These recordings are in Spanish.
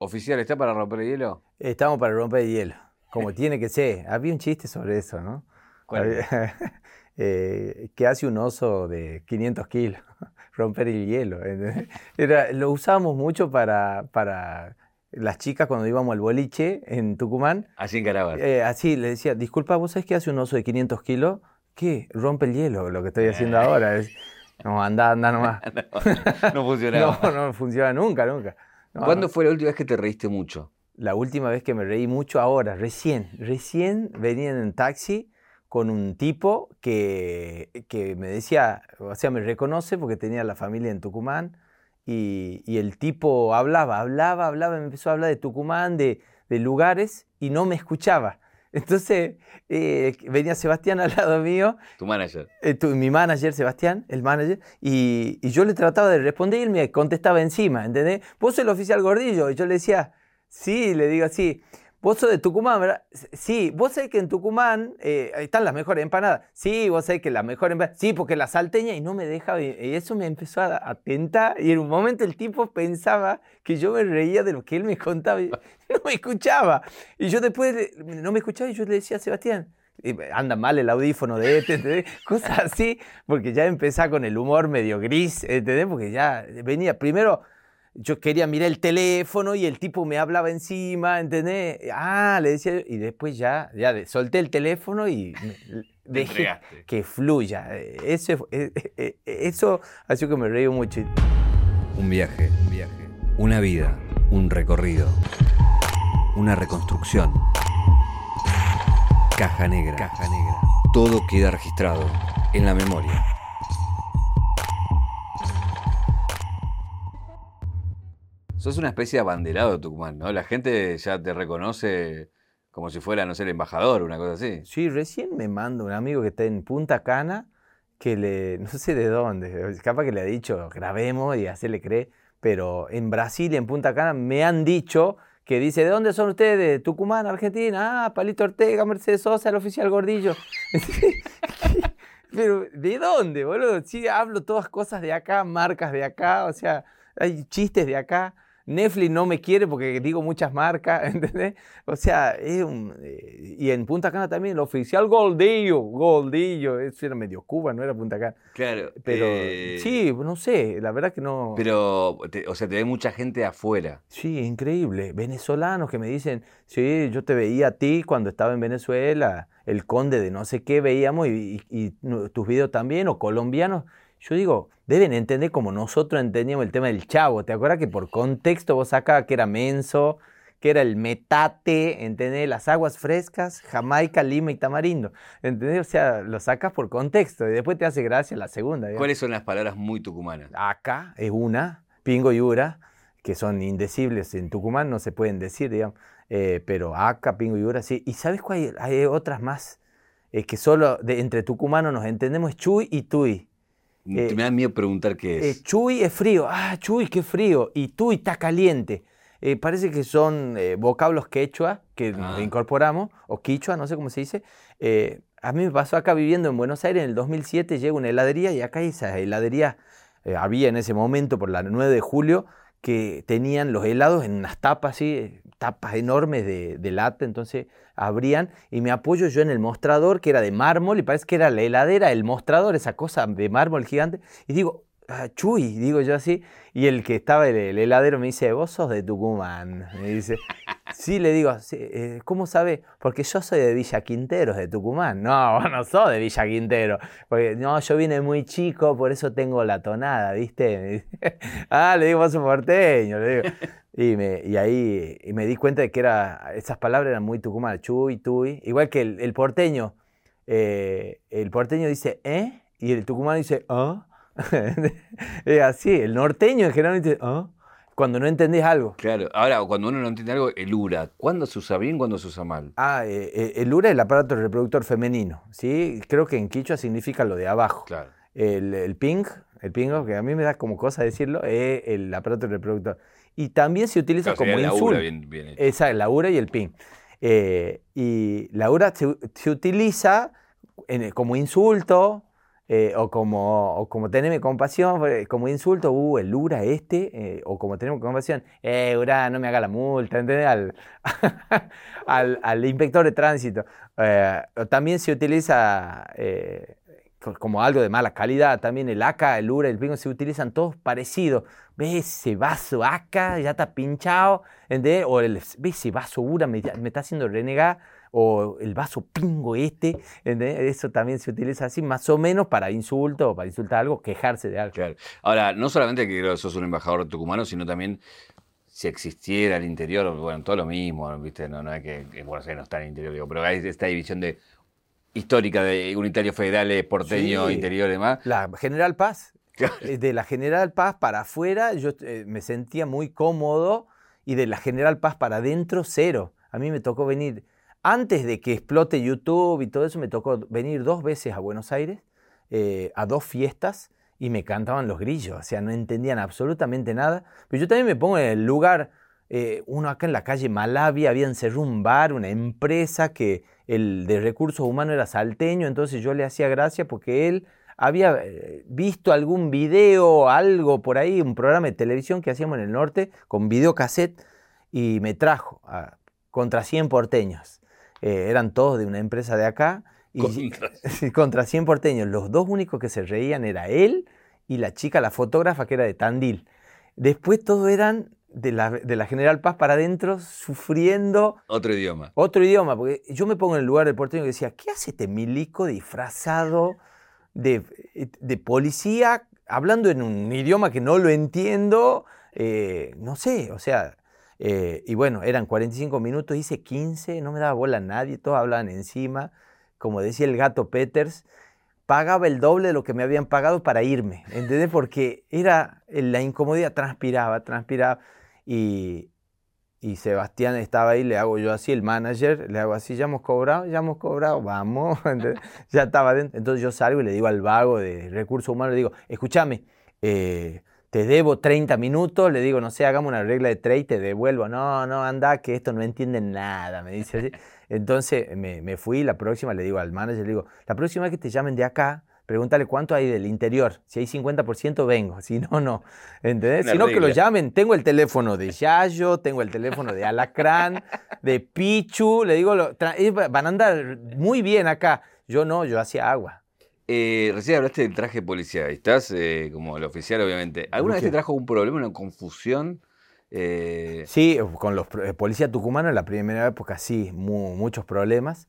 Oficial, ¿está para romper el hielo? Estamos para romper el hielo, como tiene que ser. Había un chiste sobre eso, ¿no? ¿Cuál? Eh, que hace un oso de 500 kilos, romper el hielo. Era, lo usábamos mucho para, para las chicas cuando íbamos al boliche en Tucumán. Así encarabas. Eh, así le decía, disculpa, ¿vos sabés qué hace un oso de 500 kilos? ¿Qué? Rompe el hielo, lo que estoy haciendo ahora. Es, no, anda, anda nomás. no funcionaba. No, no funciona nunca, nunca. No, ¿Cuándo no. fue la última vez que te reíste mucho? La última vez que me reí mucho ahora, recién, recién venía en taxi con un tipo que, que me decía, o sea, me reconoce porque tenía la familia en Tucumán y, y el tipo hablaba, hablaba, hablaba, me empezó a hablar de Tucumán, de, de lugares y no me escuchaba. Entonces eh, venía Sebastián al lado mío Tu manager. eh, tu- mi manager, Sebastián, el manager, y, y yo le trataba de responder y él me contestaba encima, ¿entendés? Vos sos el oficial gordillo. Y yo le decía, sí, le digo así. Vos sos de Tucumán, ¿verdad? "S- Sí, vos sabés que en Tucumán eh, están las mejores empanadas. Sí, vos sabés que las mejores empanadas. Sí, porque la salteña y no me dejaba. Y eso me empezó a, a tentar. Y en un momento el tipo pensaba que yo me reía de lo que él me contaba. Y no me escuchaba. Y yo después no me escuchaba y yo le decía a Sebastián, anda mal el audífono de este, ¿entendés? Cosas así, porque ya empezaba con el humor medio gris, ¿entendés? Porque ya venía, primero yo quería mirar el teléfono y el tipo me hablaba encima, ¿entendés? Ah, le decía, y después ya, ya de- solté el teléfono y me- dejé entregaste. que fluya. Eso, eh, eh, eso ha sido que me reí mucho. Un viaje, un viaje. Una vida, un recorrido. Una reconstrucción. Caja negra. Caja negra. Todo queda registrado en la memoria. Sos una especie de abanderado de Tucumán, ¿no? La gente ya te reconoce como si fuera, no sé, el embajador, una cosa así. Sí, recién me manda un amigo que está en Punta Cana, que le, no sé de dónde, capaz que le ha dicho, grabemos y así le cree, pero en Brasil, en Punta Cana, me han dicho que dice, ¿de dónde son ustedes? ¿De Tucumán, Argentina? Ah, Palito Ortega, Mercedes Sosa, el oficial gordillo. pero, ¿de dónde, boludo? Sí, hablo todas cosas de acá, marcas de acá, o sea, hay chistes de acá. Netflix no me quiere porque digo muchas marcas, ¿entendés? O sea, es un... eh, y en Punta Cana también, el oficial Goldillo, Goldillo, eso era medio Cuba, no era Punta Cana. Claro. Pero eh, sí, no sé, la verdad que no... Pero, te- o sea, te ve mucha gente afuera. Sí, increíble. Venezolanos que me dicen, sí, yo te veía a ti cuando estaba en Venezuela, el conde de no sé qué veíamos y, y- y tus videos también, o colombianos. Yo digo, deben entender como nosotros entendíamos el tema del chavo. ¿Te acuerdas que por contexto vos sacabas que era menso, que era el metate, ¿entendés? Las aguas frescas, Jamaica, Lima y Tamarindo. ¿Entendés? O sea, lo sacas por contexto y después te hace gracia la segunda. ¿Cuáles son las palabras muy tucumanas? Acá es una, Pingo y Ura, que son indecibles en Tucumán, no se pueden decir, digamos, eh, pero acá, Pingo y Ura, sí. ¿Y sabes cuál hay? Hay otras más, eh, que solo de- entre tucumanos nos entendemos, Chuy y Tuy. Eh, me da miedo preguntar qué Eh, es. chuy es frío, ah, Chuy, qué frío, y Tuy está caliente. Eh, parece que son vocablos quechua que Ah. incorporamos, o quichua, no sé cómo se dice. A mí me pasó acá viviendo en Buenos Aires en el 2007, llego a una heladería y acá esa heladería había en ese momento, por la 9 de julio, que tenían los helados en unas tapas así, eh, tapas enormes de, de lata, entonces abrían y me apoyo yo en el mostrador que era de mármol y parece que era la heladera, el mostrador, esa cosa de mármol gigante, y digo, "Ah, Chuy, digo yo así, y el que estaba el, el heladero me dice, vos sos de Tucumán, me dice, sí, le digo, "Sí, eh, ¿cómo sabe? Porque yo soy de Villa Quinteros, de Tucumán, no, vos no sos de Villa Quintero, porque no, yo vine muy chico, por eso tengo la tonada, ¿viste? Ah, le digo, vos sos porteño. Y, me, y ahí y me di cuenta de que era, esas palabras eran muy tucumanas, chuy, tuy. Igual que el, el porteño, eh, el porteño dice, ¿eh? Y el tucumano dice, ¿ah? es así, el norteño en general dice, ¿ah? Cuando no entendés algo. Claro. Ahora, cuando uno no entiende algo, el URA. ¿Cuándo se usa bien, cuándo se usa mal? Ah, eh, eh, el ura es el aparato reproductor femenino, ¿sí? Creo que en quichua significa lo de abajo. Claro. El, el ping, el pingo, que a mí me da como cosa decirlo, es el aparato reproductor. Y también se utiliza Claro, como insulto. Esa, la URA y el PIN. Eh, y la URA se, se utiliza en- como insulto, eh, o, como, o como teneme compasión, como insulto, uh, el Ura este, eh, o como tenemos compasión, eh, Ura, no me haga la multa, ¿entendés? Al, al, al inspector de tránsito. Eh, también se utiliza eh, co- como algo de mala calidad, también el ACA, el URA, el pingo, se utilizan todos parecidos. ¿Ves ese vaso ACA? Ya está pinchado, ¿entendés? O el, ¿ves ese vaso URA? Me, me está haciendo renegar. O el vaso pingo este, ¿entendés? Eso también se utiliza así, más o menos para insulto o para insultar algo, quejarse de algo. Claro. Ahora, no solamente que creo que sos un embajador tucumano, sino también si existiera el interior, bueno, todo lo mismo, ¿viste? No, no es que, que Buenos Aires no está en el interior, digo, pero hay esta división de histórica de unitarios federales, porteño, Sí. interior y demás. La General Paz, eh, de la General Paz para afuera yo eh, me sentía muy cómodo y de la General Paz para adentro cero. A mí me tocó venir, antes de que explote YouTube y todo eso, me tocó venir dos veces a Buenos Aires, eh, a dos fiestas, y me cantaban los grillos, o sea, no entendían absolutamente nada. Pero yo también me pongo en el lugar, eh, uno acá en la calle Malavia, habían cerrado un bar, una empresa que el de recursos humanos era salteño, entonces yo le hacía gracia porque él había eh, visto algún video, algo por ahí, un programa de televisión que hacíamos en el norte con videocassette y me trajo a- contra 100 porteños. Eh, eran todos de una empresa de acá y Contra. Contra 100 porteños. Los dos únicos que se reían era él y la chica, la fotógrafa que era de Tandil. Después todos eran de la, de la General Paz para adentro sufriendo Otro idioma. otro idioma, porque yo me pongo en el lugar del porteño y decía, ¿qué hace este milico disfrazado de, de policía hablando en un idioma que no lo entiendo? Eh, no sé, o sea, eh, y bueno, eran 45 minutos, hice 15, no me daba bola a nadie, todos hablaban encima, como decía el gato Peters, pagaba el doble de lo que me habían pagado para irme, ¿entendés? Porque era la incomodidad, transpiraba, transpiraba, y, y Sebastián estaba ahí, le hago yo así, el manager, le hago así, ya hemos cobrado, ya hemos cobrado, vamos, ya estaba dentro. Entonces yo salgo y le digo al vago de recursos humanos, le digo, escúchame, eh, te debo 30 minutos, le digo, no sé, hagamos una regla de 3 y te devuelvo. No, no, anda, que esto no entienden nada, me dice así. Entonces me, me fui, la próxima le digo al manager, le digo, la próxima vez que te llamen de acá, pregúntale cuánto hay del interior. Si hay 50% vengo, si no, no. ¿Entendés? Una Si no, que lo llamen. Tengo el teléfono de Yayo, tengo el teléfono de Alacrán, de Pichu, le digo, lo- ellos van a andar muy bien acá. Yo no, yo hacía agua. Eh, recién hablaste del traje policial. Estás eh, como el oficial, obviamente. ¿Alguna vez te trajo un problema, una confusión? Eh, Sí, con los policías tucumanos en la primera época sí, mu- muchos problemas.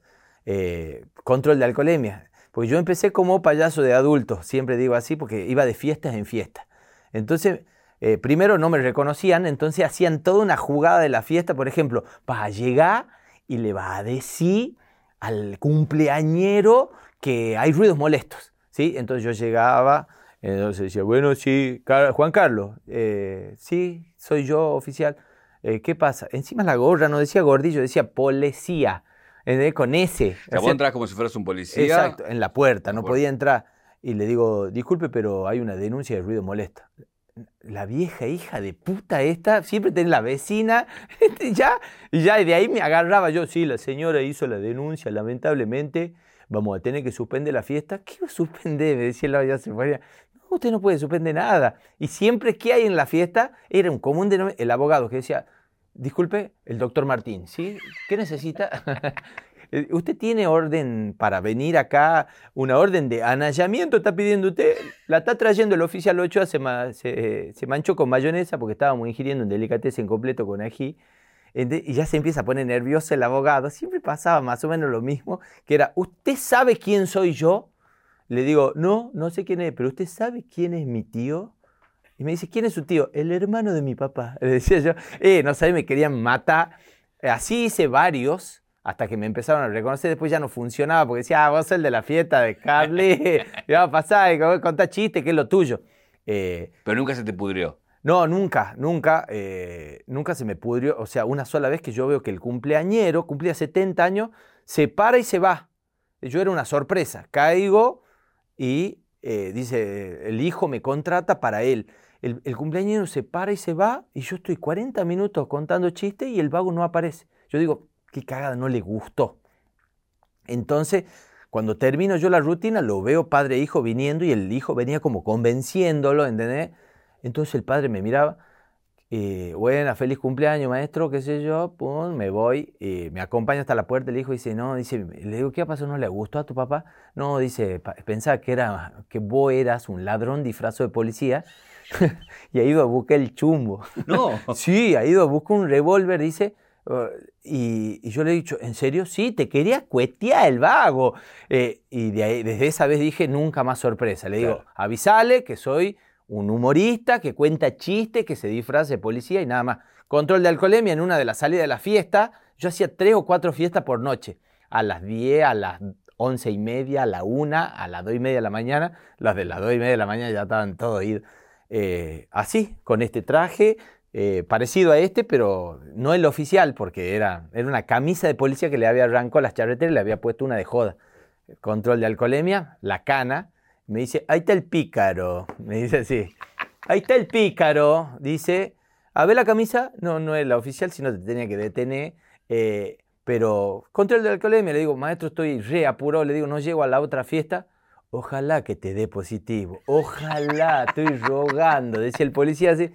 Control de alcoholemia. Porque yo empecé como payaso de adultos, siempre digo así, porque iba de fiestas en fiestas. Entonces, primero no me reconocían, entonces hacían toda una jugada de la fiesta, por ejemplo, va a llegar y le va a decir al cumpleañero que hay ruidos molestos, ¿sí? Entonces yo llegaba, entonces decía, bueno, sí, Car- Juan Carlos, eh, sí, soy yo, oficial. Eh, ¿Qué pasa? Encima la gorra no decía gordillo, decía policía, ¿entendés? con S. o sea, vos entras como si fueras un policía. Exacto, en la puerta, no podía entrar. Y le digo, disculpe, pero hay una denuncia de ruido molesto. La vieja hija de puta esta, siempre tenía la vecina, ya, y ya de ahí me agarraba yo, sí, la señora hizo la denuncia, lamentablemente, vamos a tener que suspender la fiesta. ¿Qué suspender? Me decía la se usted no puede suspender nada. Y siempre que hay en la fiesta, era un común denominador, el abogado que decía, disculpe, el doctor Martín, ¿sí? ¿Qué necesita? Eh, ¿Usted tiene orden para venir acá? Una orden de anallamiento está pidiendo usted. La está trayendo el oficial Ochoa, se, se, se manchó con mayonesa porque estábamos ingiriendo un delicatessen completo con ají. Y ya se empieza a poner nervioso el abogado. Siempre pasaba más o menos lo mismo, que era, ¿usted sabe quién soy yo? Le digo, no, no sé quién es, pero ¿usted sabe quién es mi tío? Y me dice, ¿quién es su tío? El hermano de mi papá. Le decía yo, eh, no sabe, me querían matar. Eh, Así hice varios, hasta que me empezaron a reconocer. Después ya no funcionaba, porque decía, ah, vos sos el de la fiesta de cable. y va a pasar, contá chiste, que es lo tuyo. Eh, Pero nunca se te pudrió. No, nunca, nunca, eh, nunca se me pudrió. O sea, una sola vez que yo veo que el cumpleañero, cumplía 70 años, se para y se va. Yo era una sorpresa. Caigo y eh, dice, el hijo me contrata para él. El, el cumpleañero se para y se va y yo estoy 40 minutos contando chistes y el vago no aparece. Yo digo, qué cagada, no le gustó. Entonces, Cuando termino yo la rutina, lo veo padre e hijo viniendo y el hijo venía como convenciéndolo, ¿entendés? Entonces el padre me miraba, y, buena, feliz cumpleaños, maestro, qué sé yo, pum, me voy, y me acompaña hasta la puerta, el hijo dice, no, dice, le digo, ¿qué pasó? ¿No le gustó a tu papá? No, dice, pensaba que, era, que vos eras un ladrón disfrazado de policía y ha ido a buscar el chumbo. No. sí, ha ido a buscar un revólver, dice, uh, y, y yo le he dicho, ¿en serio? Sí, te quería cuetear el vago. Eh, y de ahí, desde esa vez dije, nunca más sorpresa. Le digo, Claro. avisale que soy un humorista que cuenta chistes, que se disfraza de policía y nada más. Control de alcoholemia en una de las salidas de la fiesta. Yo hacía tres o cuatro fiestas por noche. A las 10, a las once y media, a la una, a las dos y media de la mañana. Las de las dos y media de la mañana ya estaban todos idos. Eh, así, con este traje, eh, parecido a este, pero no el oficial, porque era, era una camisa de policía que le había arrancado las charreteras y le había puesto una de joda. Control de alcoholemia, la cana. Me dice, ahí está el pícaro. Me dice así. Ahí está el pícaro. Dice, a ver la camisa. No, no es la oficial, sino te tenía que detener. Eh, pero control de alcoholemia. Le digo, maestro, estoy re apurado. Le digo, no llego a la otra fiesta. Ojalá que te dé positivo. Ojalá, estoy rogando. Decía el policía así.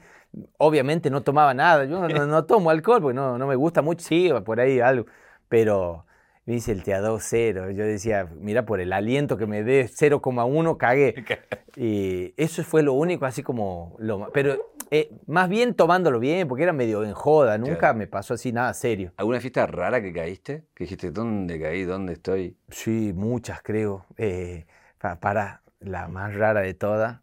Obviamente no tomaba nada. Yo no, no tomo alcohol porque no, no me gusta mucho. Sí, por ahí algo. Pero me dice el teador cero. Yo decía, mira, por el aliento que me dé 0,1, cagué. Y eso fue lo único, así como. Lo, pero eh, más bien tomándolo bien, porque era medio en joda. Nunca Claro. me pasó así nada serio. ¿Alguna fiesta rara que caíste? Que dijiste, ¿dónde caí? ¿Dónde estoy? Sí, muchas creo. Eh, pa- para la más rara de todas.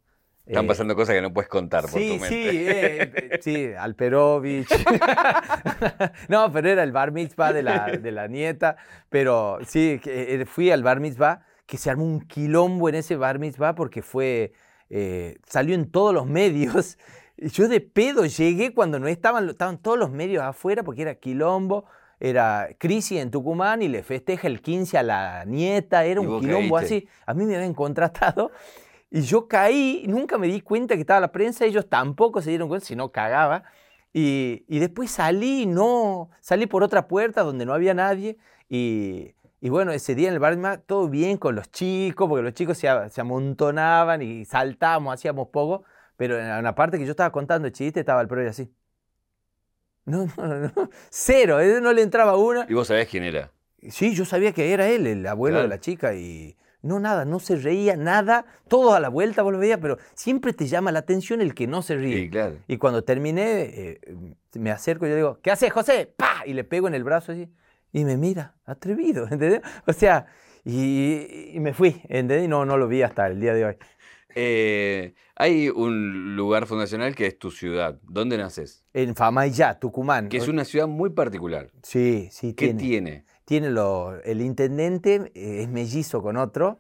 Están eh, pasando cosas que no puedes contar por Sí, tu sí, mente. eh, eh, sí, Alperovich. no, pero era el bar mitzvah de la, de la nieta. Pero sí, eh, fui al bar mitzvah, que se armó un quilombo en ese bar mitzvah porque fue, eh, salió en todos los medios. Yo de pedo llegué cuando no estaban, estaban todos los medios afuera porque era quilombo. Era crisis en Tucumán y le festeja el 15 a la nieta. Era un quilombo así. A mí me habían contratado. Y yo caí, nunca me di cuenta que estaba la prensa, ellos tampoco se dieron cuenta, si no cagaba. Y, y después salí, no, salí por otra puerta donde no había nadie. Y, y bueno, ese día en el bar mitzvah, todo bien con los chicos, porque los chicos se, se amontonaban y saltábamos, hacíamos poco. Pero en la parte que yo estaba contando el chiste, estaba el pro y así. No, no, no, no. Cero, eh, no le entraba una. Y vos sabés quién era. Sí, yo sabía que era él, el abuelo Claro. de la chica, y no nada, no se reía, nada, todo a la vuelta vos lo veías, pero siempre te llama la atención el que no se ríe. Sí, claro. Y cuando terminé, eh, me acerco y yo digo, ¿qué haces, José? ¡Pah! Y le pego en el brazo así, y me mira, atrevido, ¿entendés? O sea, y, y me fui, ¿entendés? Y no, no lo vi hasta el día de hoy. Eh, hay un lugar fundacional que es tu ciudad. ¿Dónde naces? En Famayá, Tucumán. Que es una ciudad muy particular. Sí, sí, ¿Qué tiene. tiene? Tiene lo- el intendente, eh, es mellizo con otro,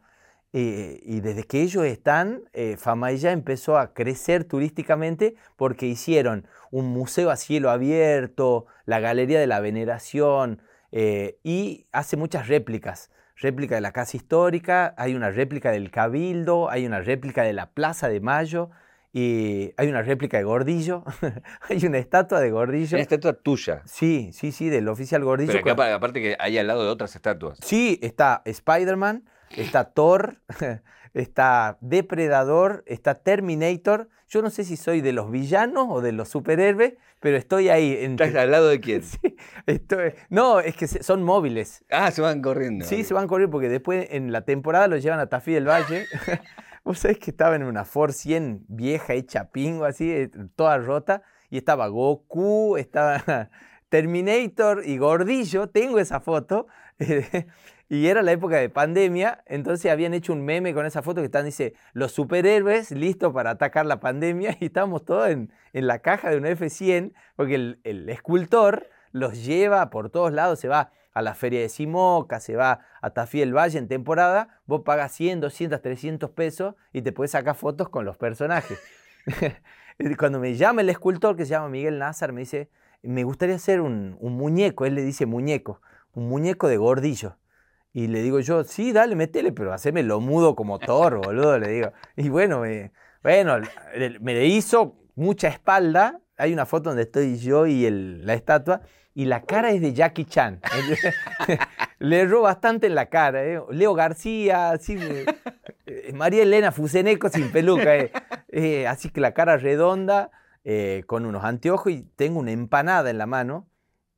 eh, y desde que ellos están, eh, Famayá empezó a crecer turísticamente porque hicieron un museo a cielo abierto, la Galería de la Veneración, eh, y hace muchas réplicas. Réplica de la Casa Histórica, hay una réplica del Cabildo, hay una réplica de la Plaza de Mayo, y hay una réplica de Gordillo, hay una estatua de Gordillo. Una estatua tuya. Sí, sí, sí, del oficial Gordillo. Pero acá, con- pa- aparte que hay al lado de otras estatuas. Sí, está Spider-Man, está Thor, está Depredador, está Terminator. Yo no sé si soy de los villanos o de los superhéroes, pero estoy ahí. ¿Estás al lado de quién? estoy- no, es que son móviles. Ah, se van corriendo. Sí, se van correr porque después en la temporada los llevan a Tafí del Valle. Vos sabés que estaba en una Ford 100 vieja, hecha pingo, así, eh, toda rota. Y estaba Goku, estaba Terminator y Gordillo. Tengo esa foto. y era la época de pandemia. Entonces habían hecho un meme con esa foto que están, dice, los superhéroes listos para atacar la pandemia. Y estábamos todos en, en la caja de un F100 porque el, el escultor los lleva por todos lados, se va a la feria de Simoca, se va a Tafí del Valle en temporada, vos pagas 100, 200, 300 pesos y te puedes sacar fotos con los personajes. Cuando me llama el escultor, que se llama Miguel Nazar, me dice, me gustaría hacer un, un muñeco, él le dice muñeco, un muñeco de gordillo. Y le digo yo, sí, dale, metele, pero haceme lo mudo como Thor, boludo, le digo. Y bueno, me, bueno, me le hizo mucha espalda. Hay una foto donde estoy yo y el- la estatua, y la cara es de Jackie Chan. Le erró bastante en la cara. ¿eh? Leo García, así, eh, María Elena Fuseneco sin peluca. eh. Eh, así que la cara redonda, eh, con unos anteojos y tengo una empanada en la mano,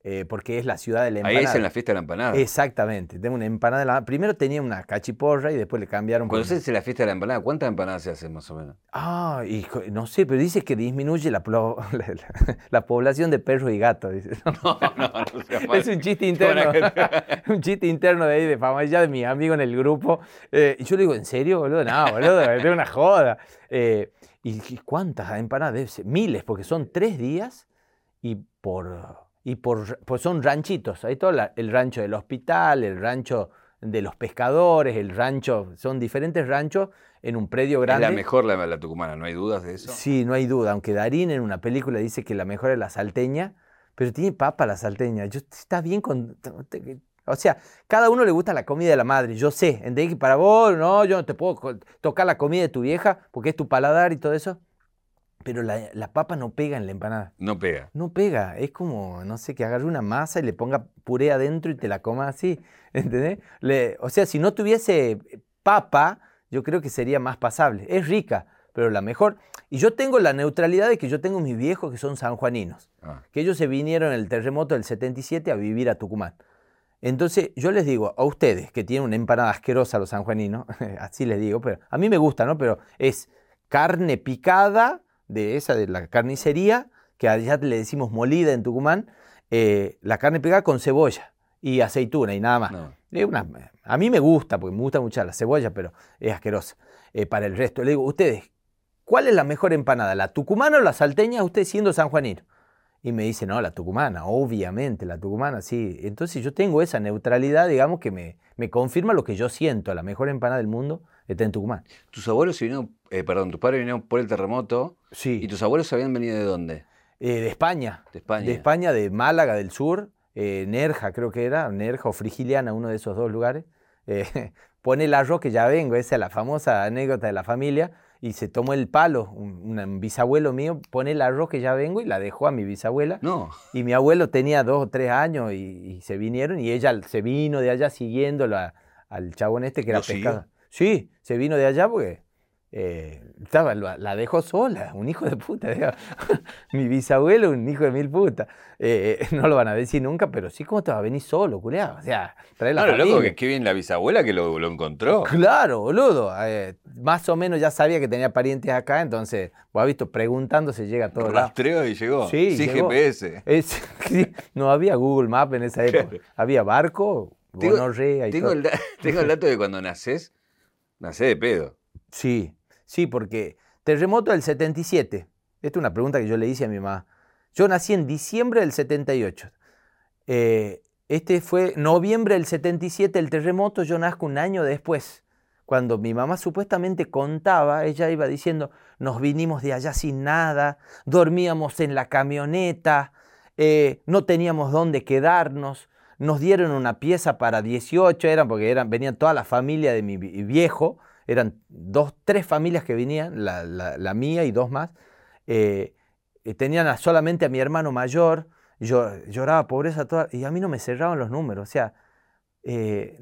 eh, porque es la ciudad de la Ahí empanada. es en la fiesta de la empanada. Exactamente, tengo una empanada en la. Primero tenía una cachiporra y después le cambiaron. Cuando se hace la fiesta de la empanada, ¿cuántas empanadas se hacen más o menos? Ah, hijo, no sé, pero dice que disminuye la, plo- la, la- la población de perros y gatos. dice. No, no, no sea. Es un chiste interno. un chiste interno de ahí, de fama, ya de mi amigo en el grupo. Eh, y yo le digo, ¿en serio, boludo? No, boludo, es una joda. Eh, ¿Y y cuántas empanadas? Miles, porque son tres días y por. Y por, pues son ranchitos. Hay todo la- el rancho del hospital, el rancho de los pescadores, el rancho. Son diferentes ranchos en un predio Es grande. la mejor la, la tucumana, ¿no hay dudas de eso? Sí, no hay duda. Aunque Darín en una película dice que la mejor es la salteña, pero tiene papa la salteña. Yo, está bien con. O sea, cada uno le gusta la comida de la madre. Yo sé, ¿entendés? Que para vos, no, yo no te puedo tocar la comida de tu vieja porque es tu paladar y todo eso. Pero la, la papa no pega en la empanada. No pega. No pega. Es como, no sé, que agarre una masa y le ponga puré adentro y te la coma así. ¿Entendés? Le- o sea, si no tuviese papa, yo creo que sería más pasable. Es rica, pero la mejor. Y yo tengo la neutralidad de que yo tengo mis viejos que son sanjuaninos, Ah. que ellos se vinieron en el terremoto del 77 a vivir a Tucumán. Entonces, yo les digo a ustedes que tienen una empanada asquerosa los sanjuaninos, así les digo, pero a mí me gusta, ¿no? Pero es carne picada de esa de la carnicería, que allá le decimos molida en Tucumán, eh, la carne picada con cebolla y aceituna y nada más. No. Es una- a mí me gusta, porque me gusta mucho la cebolla, pero es asquerosa. Eh, para el resto, le digo, ustedes, ¿cuál es la mejor empanada? ¿La tucumana o la salteña? Usted siendo sanjuanino. Y me dice, no, la tucumana, obviamente, la tucumana, sí. Entonces yo tengo esa neutralidad, digamos, que me, me confirma lo que yo siento. La mejor empanada del mundo está en Tucumán. Tus abuelos se vinieron, eh, perdón, tus padres vinieron por el terremoto. Sí. ¿Y tus abuelos habían venido de dónde? Eh, de España. De España. De España, de Málaga del Sur, eh, Nerja creo que era, Nerja o Frigiliana, uno de esos dos lugares. Eh, pone el arroz que ya vengo, esa es la famosa anécdota de la familia, y se tomó el palo, un, un bisabuelo mío pone el arroz que ya vengo y la dejó a mi bisabuela. No. Y mi abuelo tenía dos o tres años y, y se vinieron y ella se vino de allá siguiéndolo a- al chabón este que era pescado. Sí, se vino de allá porque eh, estaba, la dejó sola, un hijo de puta. mi bisabuelo, un hijo de mil putas. Eh, no lo van a decir nunca, pero sí, ¿cómo te va a venir solo, culiado? O sea, trae la Claro, loco, familia. que qué bien la bisabuela que lo, lo encontró. Claro, boludo. eh, más o menos ya sabía que tenía parientes acá, entonces, vos has visto, preguntando se llega a lados. Rastreo y llegó. Sí, llegó. GPS. Es- no había Google Maps en esa época. Había barco, Tengo- gonorrea y Tengo todo. el, tengo el dato de cuando naces, nacés de pedo. Sí, sí, porque terremoto del 77. Esta es una pregunta que yo le hice a mi mamá. Yo nací en diciembre del 78. Eh, este fue noviembre del 77 el terremoto, yo nazco un año después. Cuando mi mamá supuestamente contaba, ella iba diciendo, nos vinimos de allá sin nada, dormíamos en la camioneta, eh, no teníamos dónde quedarnos, nos dieron una pieza para 18, eran porque eran, venían toda la familia de mi vi- viejo, eran dos, tres familias que venían, la, la- mía y dos más. eh, eh, tenían solamente a mi hermano mayor, yo lloraba pobreza toda, y a mí no me cerraban los números. O sea, eh,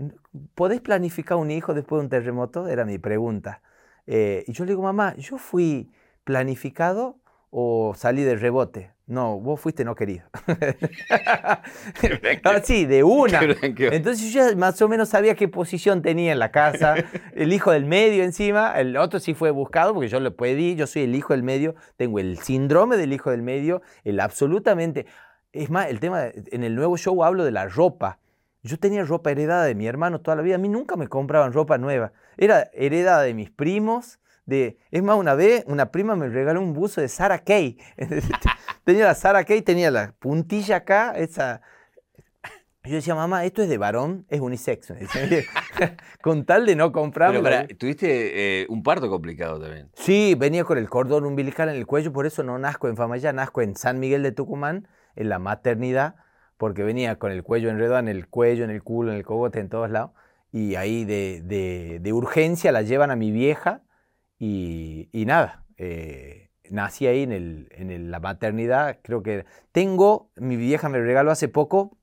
¿podés planificar un hijo después de un terremoto? Era mi pregunta. Eh, y yo le digo, mamá, ¿yo fui planificado o salí de rebote? No, vos fuiste no querido. Sí, de una. Entonces yo ya más o menos sabía qué posición tenía en la casa. El hijo del medio encima, el otro sí fue buscado porque yo lo pedí, yo soy el hijo del medio, tengo el síndrome del hijo del medio, el absolutamente... Es más, el tema, en el nuevo show hablo de la ropa. Yo tenía ropa heredada de mi hermano toda la vida, a mí nunca me compraban ropa nueva. Era heredada de mis primos, de... Es más, una vez una prima me regaló un buzo de Sarah Kay. tenía la Sarah Kay, tenía la puntilla acá, esa... Yo decía, mamá, esto es de varón, es unisex. con tal de no comprarme. Pero tuviste eh, un parto complicado también. Sí, venía con el cordón umbilical en el cuello, por eso no nazco en Famayá, nazco en San Miguel de Tucumán, en la maternidad, porque venía con el cuello enredado en el cuello, en el culo, en el cogote, en todos lados. Y ahí de, de- de urgencia la llevan a mi vieja y, y nada. eh, nací ahí en, el, en la maternidad, creo que tengo, mi vieja me regaló hace poco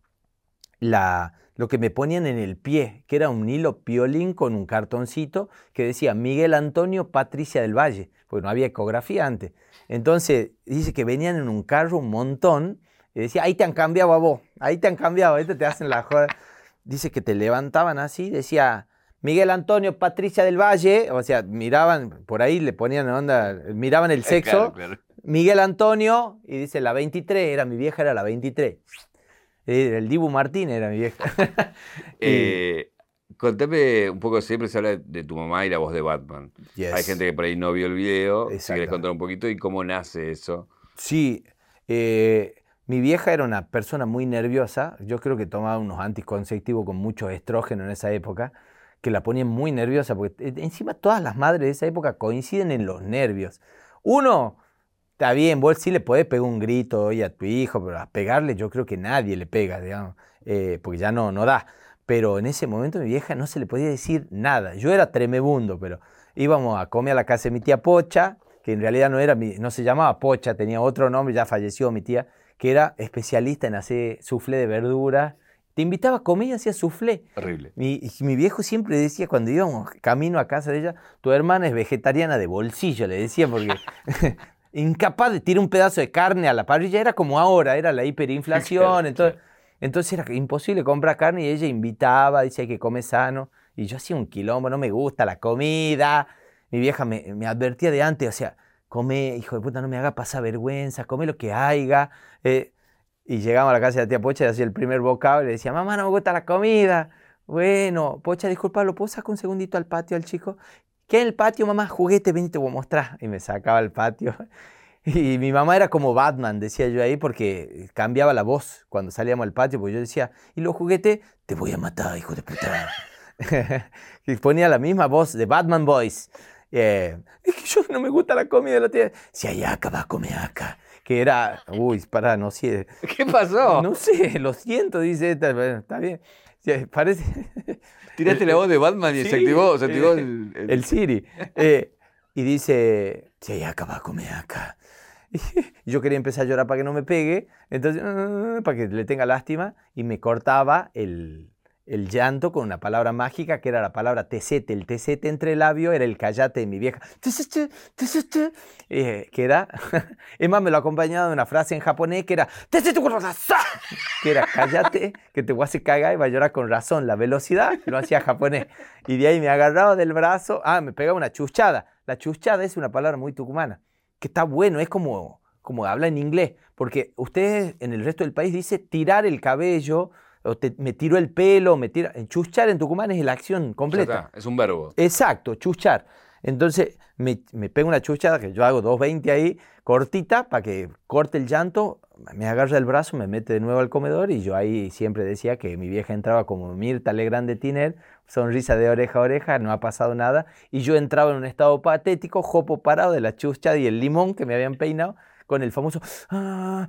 la, lo que me ponían en el pie, que era un hilo piolín con un cartoncito que decía Miguel Antonio Patricia del Valle, porque no había ecografía antes. Entonces dice que venían en un carro un montón y decía, ahí te han cambiado a vos, ahí te han cambiado, ahí te hacen la joda. Dice que te levantaban así, decía Miguel Antonio Patricia del Valle, o sea, miraban, por ahí le ponían onda, miraban el sexo, Claro, claro. Miguel Antonio, y dice la 23, era mi vieja, era la 23. Eh, El Dibu Martín era mi vieja. Y- Eh, contame un poco, siempre se habla de tu mamá y la voz de Batman. Yes. Hay gente que por ahí no vio el video, si querés contar un poquito y cómo nace eso. Sí, eh, mi vieja era una persona muy nerviosa. Yo creo que tomaba unos anticonceptivos con mucho estrógeno en esa época, que la ponían muy nerviosa, porque eh, encima todas las madres de esa época coinciden en los nervios. Uno, está bien, vos sí le podés pegar un grito hoy a tu hijo, pero a pegarle yo creo que nadie le pega, digamos, eh, porque ya no, no da. Pero en ese momento mi vieja no se le podía decir nada. Yo era tremebundo, pero íbamos a comer a la casa de mi tía Pocha, que en realidad no, era mi- no se llamaba Pocha, tenía otro nombre, ya falleció mi tía, que era especialista en hacer soufflé de verdura. Te invitaba a comer y hacía soufflé. Horrible. Mi, viejo siempre decía, cuando íbamos camino a casa de ella, tu hermana es vegetariana de bolsillo, le decía, porque incapaz de tirar un pedazo de carne a la parrilla, era como ahora, era la hiperinflación, entonces, entonces era imposible comprar carne y ella invitaba, dice hay que comer sano, y yo hacía un quilombo, no me gusta la comida, mi vieja me, me advertía de antes, o sea, come, hijo de puta, no me haga pasar vergüenza, come lo que haya, eh, y llegamos a la casa de la tía Pocha y hacía el primer bocado y le decía, mamá, no me gusta la comida. Bueno, Pocha, disculpa, ¿lo puedo sacar un segundito al patio al chico? ¿Qué en el patio, mamá? Juguete, ven y te voy a mostrar. Y me sacaba al patio. Y mi mamá era como Batman, decía yo ahí, porque cambiaba la voz cuando salíamos al patio, porque yo decía, ¿y los juguetes? Te voy a matar, hijo de puta. y ponía la misma voz de Batman Boys. Eh, es que yo no me gusta la comida de la tía. Si hay acá, va a comer acá. Que era, uy, pará, no sé. ¿Qué pasó? No sé, lo siento, dice esta, está bien. Sí, Parece Tiraste la voz de Batman y Sí, se activó, se activó eh, el, el- el Siri. Eh, y dice, hay acá, va a comer acá. Y yo quería empezar a llorar para que no me pegue, entonces, "Ah", para que le tenga lástima, y me cortaba el, el llanto con una palabra mágica que era la palabra tesete. El tesete entre labio era el callate de mi vieja. Tesete, tesete, eh, que era, es más, me lo acompañaba de una frase en japonés que era, tesete que era cállate, que te voy a hacer cagar y va a llorar con razón. La velocidad lo hacía japonés. Y de ahí me agarraba del brazo, ah, me pegaba una chuchada. La chuchada es una palabra muy tucumana, que está bueno, es como, como habla en inglés, porque ustedes en el resto del país dice tirar el cabello, o te- me tiro el pelo, me tira, chuchar en Tucumán es la acción completa. es un verbo. Exacto, chuchar. Entonces me, me pego una chuchada, que yo hago 2.20 ahí, cortita, para que corte el llanto, me agarra el brazo, me mete de nuevo al comedor y yo ahí siempre decía que mi vieja entraba como Mirta Legrand de Tiner, sonrisa de oreja a oreja, no ha pasado nada, y yo entraba en un estado patético, jopo parado de la chuchada y el limón que me habían peinado, con el famoso... "Ah,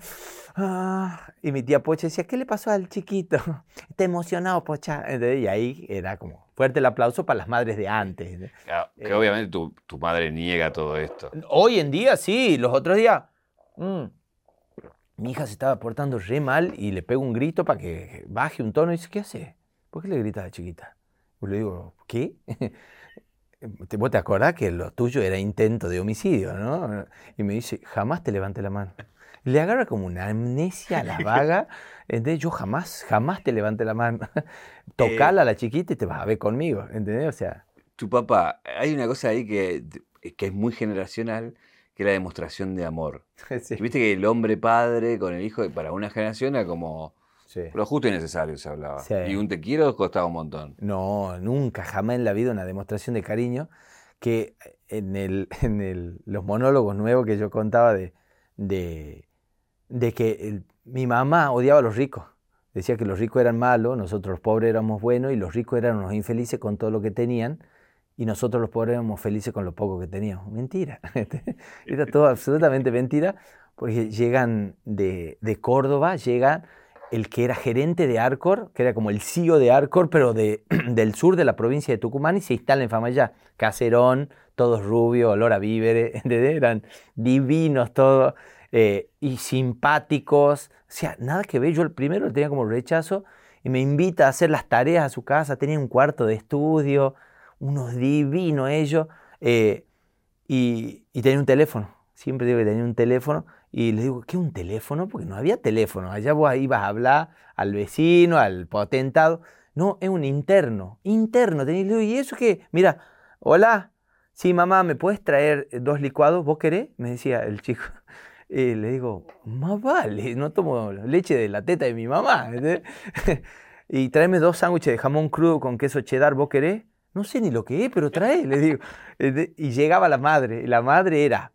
ah", y mi tía Pocha decía, ¿qué le pasó al chiquito? Está emocionado, Pocha. Entonces, Y ahí era como fuerte el aplauso para las madres de antes. Claro, que Eh. obviamente tu, tu madre niega todo esto. Hoy en día sí, los otros días. mm, mi hija se estaba portando re mal y le pego un grito para que baje un tono y dice, ¿qué hace? ¿Por qué le gritas a la chiquita? Y le digo, ¿qué? Te- ¿Vos te acordás que lo tuyo era intento de homicidio, no? Y me dice, jamás te levante la mano. Le agarra como una amnesia a la vaga. ¿Entendés? Yo jamás, jamás te levante la mano. Tocala a la chiquita y te vas a ver conmigo. ¿Entendés? O sea, Tu papá, hay una cosa ahí que, que es muy generacional, que es la demostración de amor. sí, Viste que el hombre padre con el hijo, para una generación era como sí. lo justo y necesario se hablaba. Sí. Y un te quiero costaba un montón. No, nunca, jamás en la vida una demostración de cariño que en, el, en el- los monólogos nuevos que yo contaba de, de, de que el- mi mamá odiaba a los ricos. Decía que los ricos eran malos, nosotros los pobres éramos buenos y los ricos eran unos infelices con todo lo que tenían y nosotros los pobres éramos felices con lo poco que teníamos. Mentira. Era todo absolutamente mentira porque llegan de, de Córdoba, llega el que era gerente de Arcor, que era como el CEO de Arcor, pero de, del sur de la provincia de Tucumán, y se instala en Famayá. Caserón, todos rubios, olor a víveres, eran divinos todos, eh, y simpáticos. O sea, nada que ver. Yo el primero le tenía como rechazo, y me invita a hacer las tareas a su casa. Tenía un cuarto de estudio, unos divinos ellos, eh, y, y tenía un teléfono. Siempre digo que tenía un teléfono y le digo, ¿qué un teléfono? Porque no había teléfono. Allá vos ibas a hablar al vecino, al potentado. No, es un interno. Interno. Y le digo, ¿y eso qué? Mira, hola. Sí, mamá, ¿me puedes traer dos licuados? ¿Vos querés? Me decía el chico. Y le digo, más vale, no tomo leche de la teta de mi mamá. y tráeme dos sándwiches de jamón crudo con queso cheddar, ¿vos querés? No sé ni lo que es, pero trae, le digo. Y llegaba la madre. Y la madre era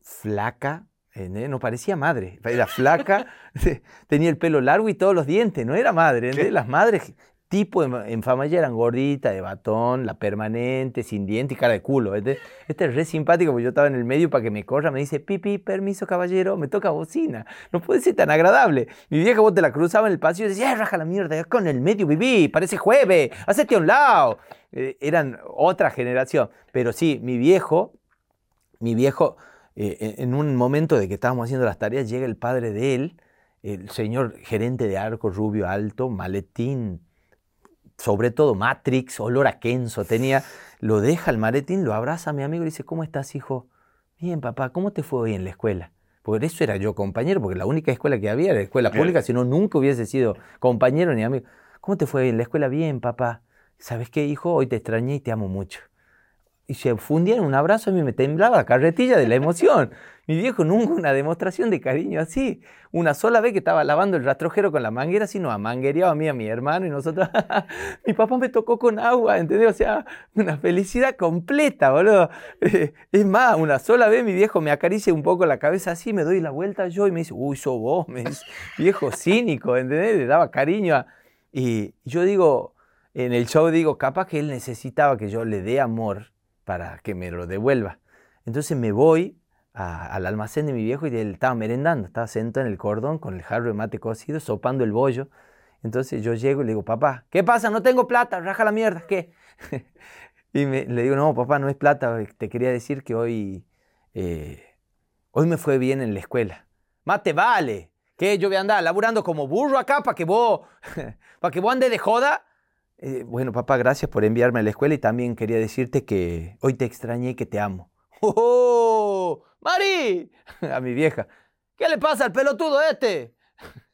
flaca, ¿eh? no parecía madre, era flaca, tenía el pelo largo y todos los dientes, no era madre. Las madres tipo en, fama ya eran gorditas, de batón, la permanente, sin diente y cara de culo. Este, este, es re simpático porque yo estaba en el medio para que me corra, me dice, pipi, permiso caballero, me toca bocina. No puede ser tan agradable. Mi vieja vos te la cruzaba en el pasillo y decía, raja la mierda, con el medio viví, parece jueves, hacete a un lado. Eh, eran otra generación. Pero sí, mi viejo, mi viejo eh, en un momento de que estábamos haciendo las tareas, llega el padre de él, el señor gerente de arco, rubio, alto, maletín, sobre todo Matrix, olor a Kenzo tenía, lo deja el maletín, lo abraza a mi amigo y dice, ¿cómo estás, hijo? Bien, papá, ¿cómo te fue hoy en la escuela? Por eso era yo compañero, porque la única escuela que había era la escuela pública, si no, nunca hubiese sido compañero ni amigo. ¿Cómo te fue hoy en la escuela? Bien, papá. ¿Sabes qué, hijo? Hoy te extrañé y te amo mucho y se fundía en un abrazo, a mí me temblaba la carretilla de la emoción. Mi viejo nunca una demostración de cariño así. Una sola vez que estaba lavando el rastrojero con la manguera, sino a manguereado a mí, a mi hermano y nosotros. mi papá me tocó con agua, ¿entendés? O sea, una felicidad completa, boludo. es más, una sola vez mi viejo me acaricia un poco la cabeza así, me doy la vuelta yo y me dice, uy, sos vos, me dice, viejo cínico, ¿entendés? Le daba cariño. Y yo digo, en el show digo, capaz que él necesitaba que yo le dé amor para que me lo devuelva. Entonces me voy al almacén de mi viejo y él estaba merendando, estaba sentado en el cordón con el jarro de mate cocido, sopando el bollo. Entonces yo llego y le digo, papá, ¿qué pasa? No tengo plata, raja la mierda, ¿qué? y le digo, no, papá, no es plata, te quería decir que hoy, eh, hoy me fue bien en la escuela. Mate, vale, que yo voy a andar laburando como burro acá para que vos, para que vos andes de joda. Eh, bueno, papá, gracias por enviarme a la escuela y también quería decirte que hoy te extrañé y que te amo. ¡Oh! ¡Mari! A mi vieja. ¿Qué le pasa al pelotudo este?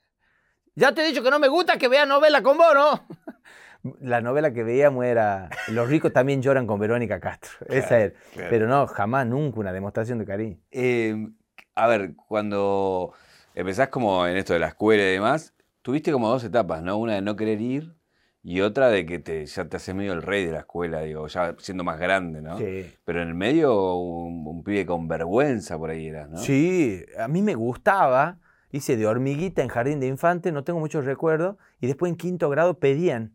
Ya te he dicho que no me gusta que vea novela con vos, ¿no? La novela que veíamos era Los ricos también lloran con Verónica Castro. Esa es. Pero no, jamás, nunca una demostración de cariño. Eh, a ver, cuando empezás como en esto de la escuela y demás, tuviste como dos etapas, ¿no? Una de no querer ir y otra de que te, ya te haces medio el rey de la escuela, digo, ya siendo más grande, ¿no? Sí. Pero en el medio un, pibe con vergüenza por ahí era, ¿no? Sí, a mí me gustaba, hice de hormiguita en jardín de infante, no tengo muchos recuerdos, y después en quinto grado pedían.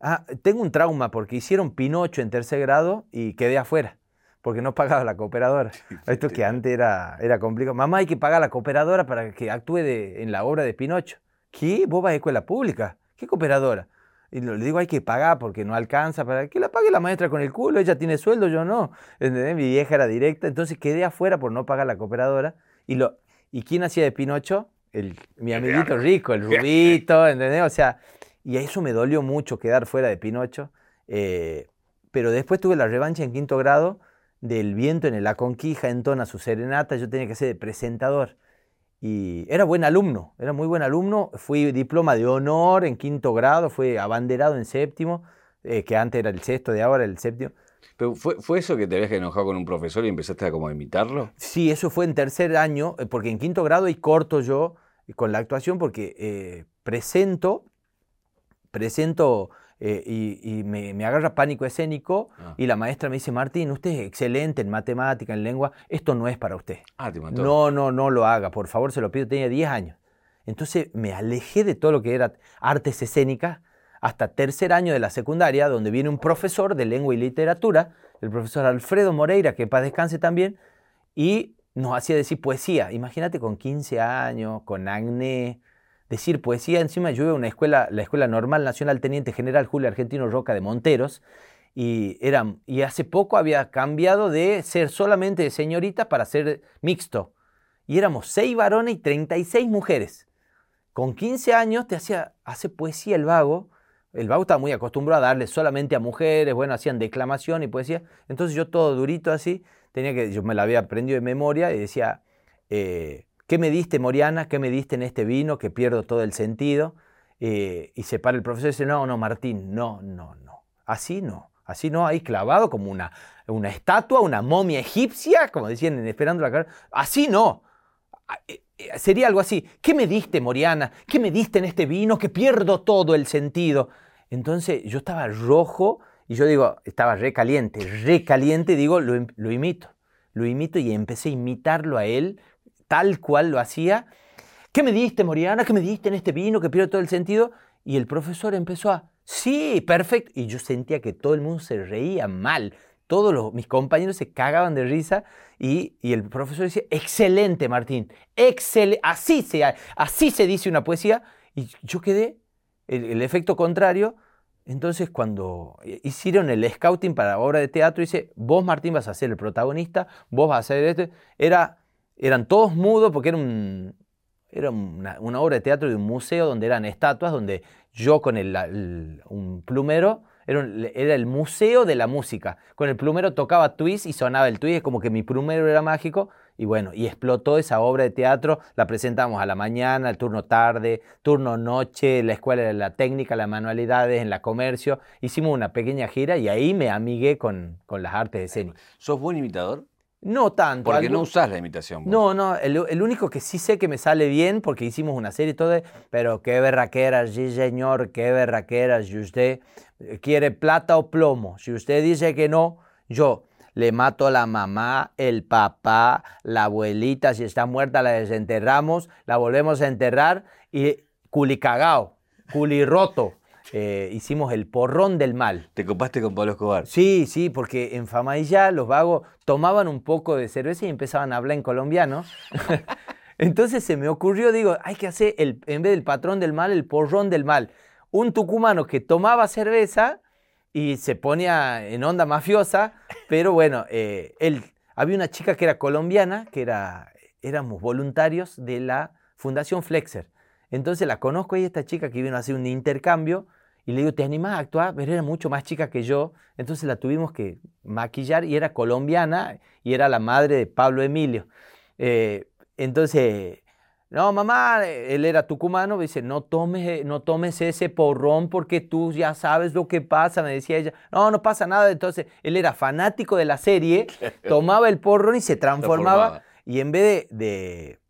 Ah, tengo un trauma porque hicieron Pinocho en tercer grado y quedé afuera, porque no pagaba la cooperadora. Esto que antes era, era complicado. Mamá, hay que pagar a la cooperadora para que actúe en la obra de Pinocho. ¿Qué? ¿Vos vas a escuela pública? ¿Qué cooperadora? Y le digo, hay que pagar porque no alcanza para que la pague la maestra con el culo, ella tiene sueldo, yo no. Mi vieja era directa, entonces quedé afuera por no pagar la cooperadora. ¿Y, lo, ¿y quién hacía de Pinocho? El, mi amiguito rico, el rubito, ¿entendés? O sea, y a eso me dolió mucho quedar fuera de Pinocho. Eh, pero después tuve la revancha en quinto grado del viento en la conquija, entona su serenata, yo tenía que ser de presentador. Y era buen alumno, era muy buen alumno. Fui diploma de honor en quinto grado, fue abanderado en séptimo, eh, que antes era el sexto, de ahora el séptimo. ¿Pero fue, fue eso que te habías enojado con un profesor y empezaste a como imitarlo? Sí, eso fue en tercer año, eh, porque en quinto grado y corto yo eh, con la actuación porque presento, presento eh, y, me, agarra pánico escénico ah. y la maestra me dice, Martín, usted es excelente en matemática, en lengua, esto no es para usted. Ah, te mató. No, no, no lo haga, por favor, se lo pido, tenía 10 años. Entonces me alejé de todo lo que era artes escénicas hasta tercer año de la secundaria, donde viene un profesor de lengua y literatura, el profesor Alfredo Moreira, que para descanse también, y nos hacía decir poesía. Imagínate con 15 años, con acné, decir poesía. Encima yo iba a una escuela, la Escuela Normal Nacional Teniente General Julio Argentino Roca de Monteros, y, era, y hace poco había cambiado de ser solamente de señorita para ser mixto. Y éramos seis varones y 36 mujeres. con 15 años te hacía, hace poesía el vago. El vago estaba muy acostumbrado a darle solamente a mujeres, bueno, hacían declamación y poesía. Entonces yo todo durito así, tenía que, yo me la había aprendido de memoria y decía, eh, ¿qué me diste, Moriana? ¿Qué me diste en este vino que pierdo todo el sentido? Eh, y se para el profesor y dice, no, no, Martín, no, no, no, así no, así no, ahí clavado como una, una estatua, una momia egipcia, como decían en Esperando la Cara, así no. Eh, eh, sería algo así, ¿qué me diste, Moriana? ¿Qué me diste en este vino que pierdo todo el sentido? Entonces yo estaba rojo y yo digo, estaba recaliente, recaliente, digo, lo, lo imito, lo imito y empecé a imitarlo a él tal cual lo hacía ¿Qué me diste, Moriana? ¿Qué me diste en este vino que pierde todo el sentido? Y el profesor empezó a, sí, perfecto. Y yo sentía que todo el mundo se reía mal. Todos los, mis compañeros se cagaban de risa y, el profesor decía, excelente, Martín, excelente, así se, así se dice una poesía. Y yo quedé, el, efecto contrario. Entonces, cuando hicieron el scouting para obra de teatro, dice, vos, Martín, vas a ser el protagonista, vos vas a ser este. Era, eran todos mudos porque era un, era una, obra de teatro de un museo donde eran estatuas, donde yo con el, un plumero, era, era, el museo de la música. Con el plumero tocaba twist y sonaba el twist, es como que mi plumero era mágico. Y bueno, y explotó esa obra de teatro, la presentamos a la mañana, el turno tarde, turno noche, la escuela de la técnica, las manualidades, en la comercio. Hicimos una pequeña gira y ahí me amigué con, con las artes escénicas. ¿Sos buen imitador? No tanto. Porque no usás la imitación. No, no, el, único que sí sé que me sale bien, porque hicimos una serie y todo, pero qué berraquera, sí señor, qué berraquera, si usted quiere plata o plomo, si usted dice que no, yo le mato a la mamá, el papá, la abuelita, si está muerta la desenterramos, la volvemos a enterrar y culicagao, culirroto. Eh, hicimos el porrón del mal. ¿Te copaste con Pablo Escobar? Sí, sí, porque en Famaillá los vagos tomaban un poco de cerveza y empezaban a hablar en colombiano. Entonces se me ocurrió, digo, hay que hacer, el, en vez del patrón del mal, el porrón del mal. Un tucumano que tomaba cerveza y se ponía en onda mafiosa, pero bueno, eh, él, había una chica que era colombiana, que era, éramos voluntarios de la Fundación Flexer. Entonces la conozco y esta chica que vino a hacer un intercambio y le digo, ¿te animás a actuar? Pero era mucho más chica que yo. Entonces la tuvimos que maquillar y era colombiana y era la madre de Pablo Emilio. Eh, entonces, no, mamá, él era tucumano, me dice, no tomes, no tomes ese porrón porque tú ya sabes lo que pasa, me decía ella. No, no pasa nada. Entonces, él era fanático de la serie, tomaba el porrón y se transformaba. Y en vez de de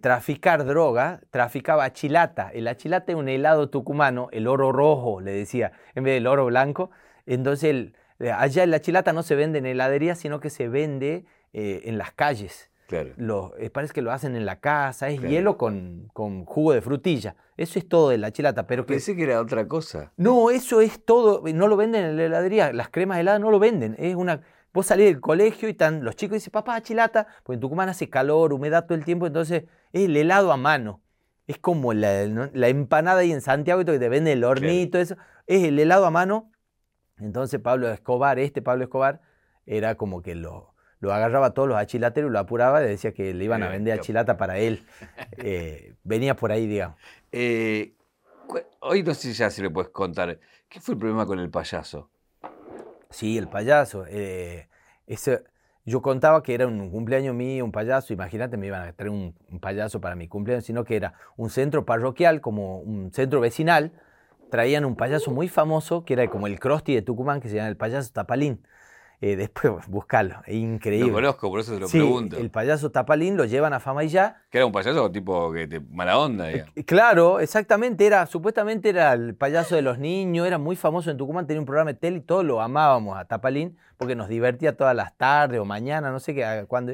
traficar droga, traficaba achilata. El achilata es un helado tucumano, el oro rojo, le decía, en vez del oro blanco. Entonces, allá el achilata no se vende en heladería, sino que se vende eh, en las calles. Claro. Eh, parece que lo hacen en la casa, es hielo con, con, jugo de frutilla. Eso es todo de la chilata. Pero que, Pensé que era otra cosa. No, eso es todo. No lo venden en la heladería. Las cremas heladas no lo venden. Es una Vos salís del colegio y están los chicos dicen, papá, chilata, porque en Tucumán hace calor, humedad todo el tiempo, entonces es el helado a mano. Es como la, empanada ahí en Santiago, que te vende el hornito, eso. Es el helado a mano. Entonces Pablo Escobar, este Pablo Escobar, era como que lo, lo agarraba a todos los achilateros y lo apuraba y decía que le iban a vender achilata para él. Eh, venía por ahí, digamos. Eh, hoy no sé si ya se le puedes contar. ¿Qué fue el problema con el payaso? Sí, el payaso. Eh, ese, yo contaba que era un cumpleaños mío, un payaso. Imagínate, me iban a traer un, payaso para mi cumpleaños, sino que era un centro parroquial, como un centro vecinal. Traían un payaso muy famoso, que era como el Crosti de Tucumán, que se llama el payaso Tapalín. Eh, después buscarlo, es increíble. Lo conozco, por eso te lo pregunto. El payaso Tapalín lo llevan a fama y ya. Que era un payaso tipo que te, mala onda, eh, Claro, exactamente, era, supuestamente era el payaso de los niños, era muy famoso en Tucumán, tenía un programa de tele y todos lo amábamos a Tapalín, porque nos divertía todas las tardes o mañana, no sé qué, cuándo.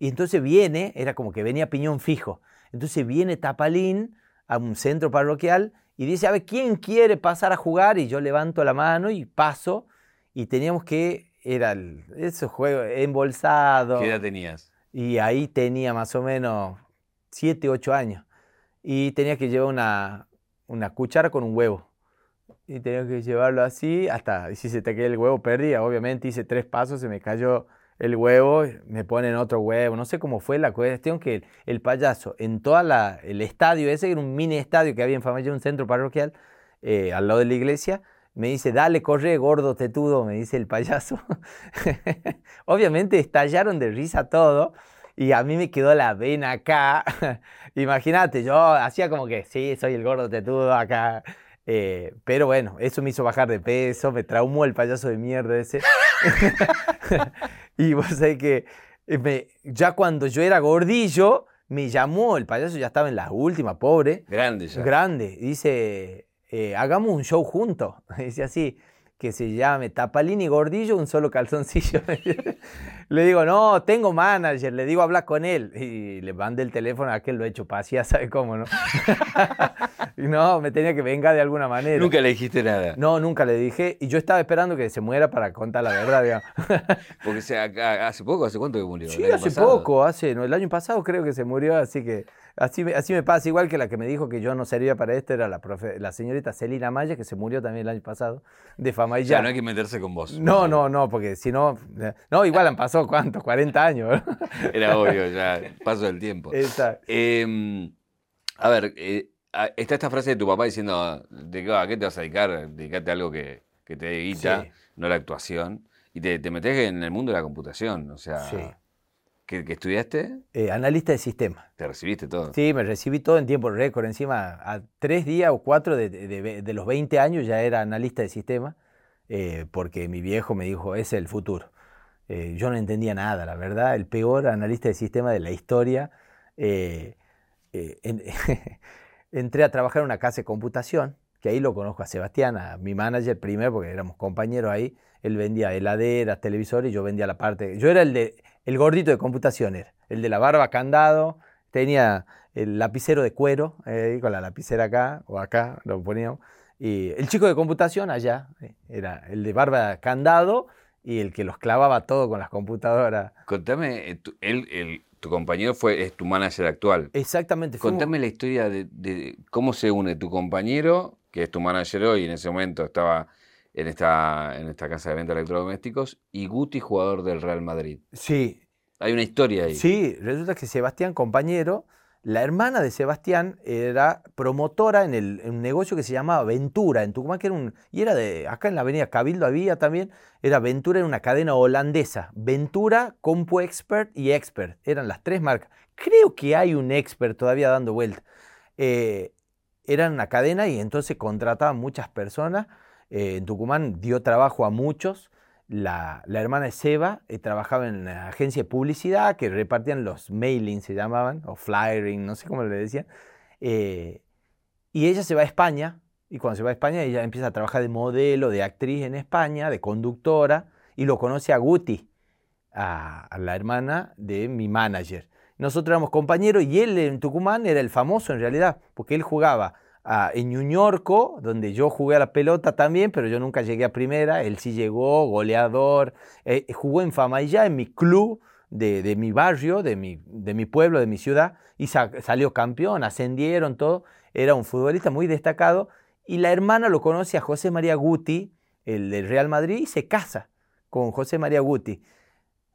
Y entonces viene, era como que venía piñón fijo. Entonces viene Tapalín a un centro parroquial y dice, a ver, ¿quién quiere pasar a jugar? Y yo levanto la mano y paso y teníamos que era el, esos juegos embolsados. ¿Qué edad tenías? Y ahí tenía más o menos 7, 8 años. Y tenía que llevar una, una cuchara con un huevo. Y tenía que llevarlo así hasta, y si se te cae el huevo, perdía. Obviamente hice tres pasos, se me cayó el huevo, me ponen otro huevo. No sé cómo fue la cuestión que el, el payaso en todo el estadio ese, que era un mini estadio que había en Famaya, un centro parroquial, eh, al lado de la iglesia, me dice, dale, corre, gordo, tetudo, me dice el payaso. Obviamente estallaron de risa todo y a mí me quedó la vena acá. Imagínate, yo hacía como que, sí, soy el gordo tetudo acá. Eh, pero bueno, eso me hizo bajar de peso, me traumó el payaso de mierda ese. y vos sabés que eh, ya cuando yo era gordillo, me llamó, el payaso ya estaba en la última, pobre. Grande ya. Grande. Dice, eh, hagamos un show juntos. Dice así, que se llame Tapalini Gordillo, un solo calzoncillo. le digo, no, tengo manager, le digo, habla con él. Y le mandé el teléfono a aquel, lo he hecho paz, ya sabe cómo, ¿no? y no, me tenía que vengar de alguna manera. Nunca le dijiste nada. No, nunca le dije. Y yo estaba esperando que se muera para contar la verdad, digamos. Porque se, hace poco, ¿hace cuánto que murió? Sí, hace poco, hace, no, el año pasado creo que se murió, así que Así así me pasa, igual que la que me dijo que yo no servía para esto era la, la señorita Celina Maya, que se murió también el año pasado, de fama y ya. no hay que meterse con vos. No, no, no, porque si no. No, igual han pasado, ¿cuántos? 40 años. Era obvio, ya, paso del tiempo. Exacto. Em, a ver, eh, está esta frase de tu papá diciendo: ¿de qué, ¿a qué te vas a dedicar? Dedicate a algo que, que te dé guita, no la actuación. Y te, te metes en el mundo de la computación, o sea. Sí. ¿Qué, estudiaste? Eh, analista de sistemas. ¿Te recibiste todo? Sí, me recibí todo en tiempo récord. Encima, a tres días o cuatro de, los 20 años ya era analista de sistemas, eh, porque mi viejo me dijo, ese es el futuro. Eh, yo no entendía nada, la verdad, el peor analista de sistemas de la historia. entré a trabajar en una casa de computación, que ahí lo conozco a Sebastián, a mi manager primero, porque éramos compañeros ahí. Él vendía heladeras, televisores, y yo vendía la parte. Yo era el de el gordito de computación era, el de la barba candado, tenía el lapicero de cuero, eh, con la lapicera acá o acá, lo poníamos. Y el chico de computación allá, eh, era el de barba candado y el que los clavaba todo con las computadoras. Contame, eh, tu, él, tu compañero fue, es tu manager actual. Exactamente. Contame la historia de, cómo se une tu compañero, que es tu manager hoy, en ese momento estaba en esta, en esta casa de venta de electrodomésticos, y Guti, jugador del Real Madrid. Sí. Hay una historia ahí. Sí, resulta que Sebastián, compañero, la hermana de Sebastián era promotora en, el, un negocio que se llamaba Ventura, en Tucumán, que era un. Y era de. Acá en la avenida Cabildo había también. Era Ventura en una cadena holandesa. Ventura, Compu Expert y Expert. Eran las tres marcas. Creo que hay un Expert todavía dando vuelta. Eh, eran una cadena y entonces contrataban muchas personas eh, en Tucumán dio trabajo a muchos. La, hermana de Seba eh, trabajaba en la agencia de publicidad que repartían los mailings, se llamaban, o flyering, no sé cómo le decían. Eh, y ella se va a España, y cuando se va a España ella empieza a trabajar de modelo, de actriz en España, de conductora, y lo conoce a Guti, a, a la hermana de mi manager. Nosotros éramos compañeros y él en Tucumán era el famoso en realidad, porque él jugaba en Ñuñorco, donde yo jugué a la pelota también, pero yo nunca llegué a primera. Él sí llegó, goleador. Eh, jugó en Famayá, en mi club de, mi barrio, de mi, de mi, pueblo, de mi ciudad, y salió campeón, ascendieron, todo. Era un futbolista muy destacado. Y la hermana lo conoce a José María Guti, el del Real Madrid, y se casa con José María Guti.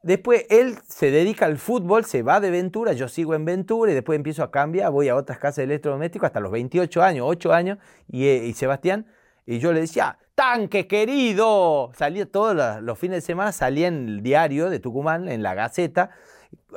Después él se dedica al fútbol, se va de Ventura, yo sigo en Ventura y después empiezo a cambiar, voy a otras casas de electrodomésticos hasta los 28 años, 8 años, eh, y, Sebastián, y yo le decía, tanque querido, salía todos los, fines de semana, salía en el diario de Tucumán, en la Gaceta,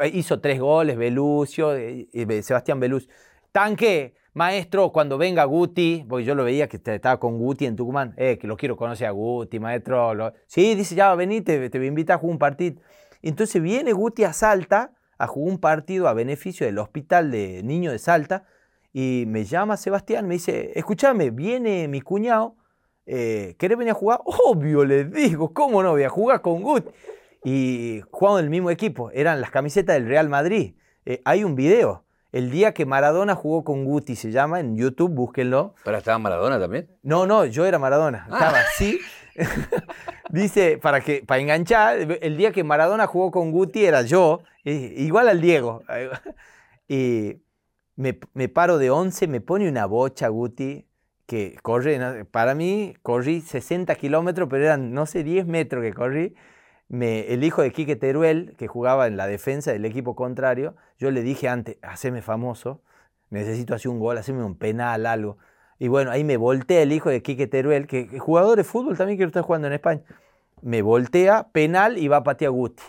eh, hizo tres goles, Belucio, eh, Sebastián Belucio, tanque, maestro, cuando venga Guti, porque yo lo veía que estaba con Guti en Tucumán, eh, que lo quiero conocer a Guti, maestro, sí, dice, ya, vení, te, te invita a jugar un partido. Entonces viene Guti a Salta a jugar un partido a beneficio del Hospital de Niños de Salta y me llama Sebastián, me dice, escúchame, viene mi cuñado, eh, ¿querés venir a jugar? Obvio, le digo, ¿cómo no voy a jugar con Guti? Y jugamos en el mismo equipo, eran las camisetas del Real Madrid. Eh, hay un video, el día que Maradona jugó con Guti, se llama, en YouTube, búsquenlo. ¿Pero estaba Maradona también? No, no, yo era Maradona, ah. estaba así. Dice, para, que, para enganchar, el día que Maradona jugó con Guti era yo, igual al Diego. Y me, paro de 11, me pone una bocha Guti, que corre, para mí corrí 60 kilómetros, pero eran, no sé, 10 metros que corrí. me, el hijo de Quique Teruel, que jugaba en la defensa del equipo contrario, yo le dije antes, haceme famoso, necesito hacer un gol, haceme un penal, algo. Y bueno, ahí me voltea el hijo de Quique Teruel, que, que jugador de fútbol también que está jugando en España. Me voltea, penal y va a patear Guti.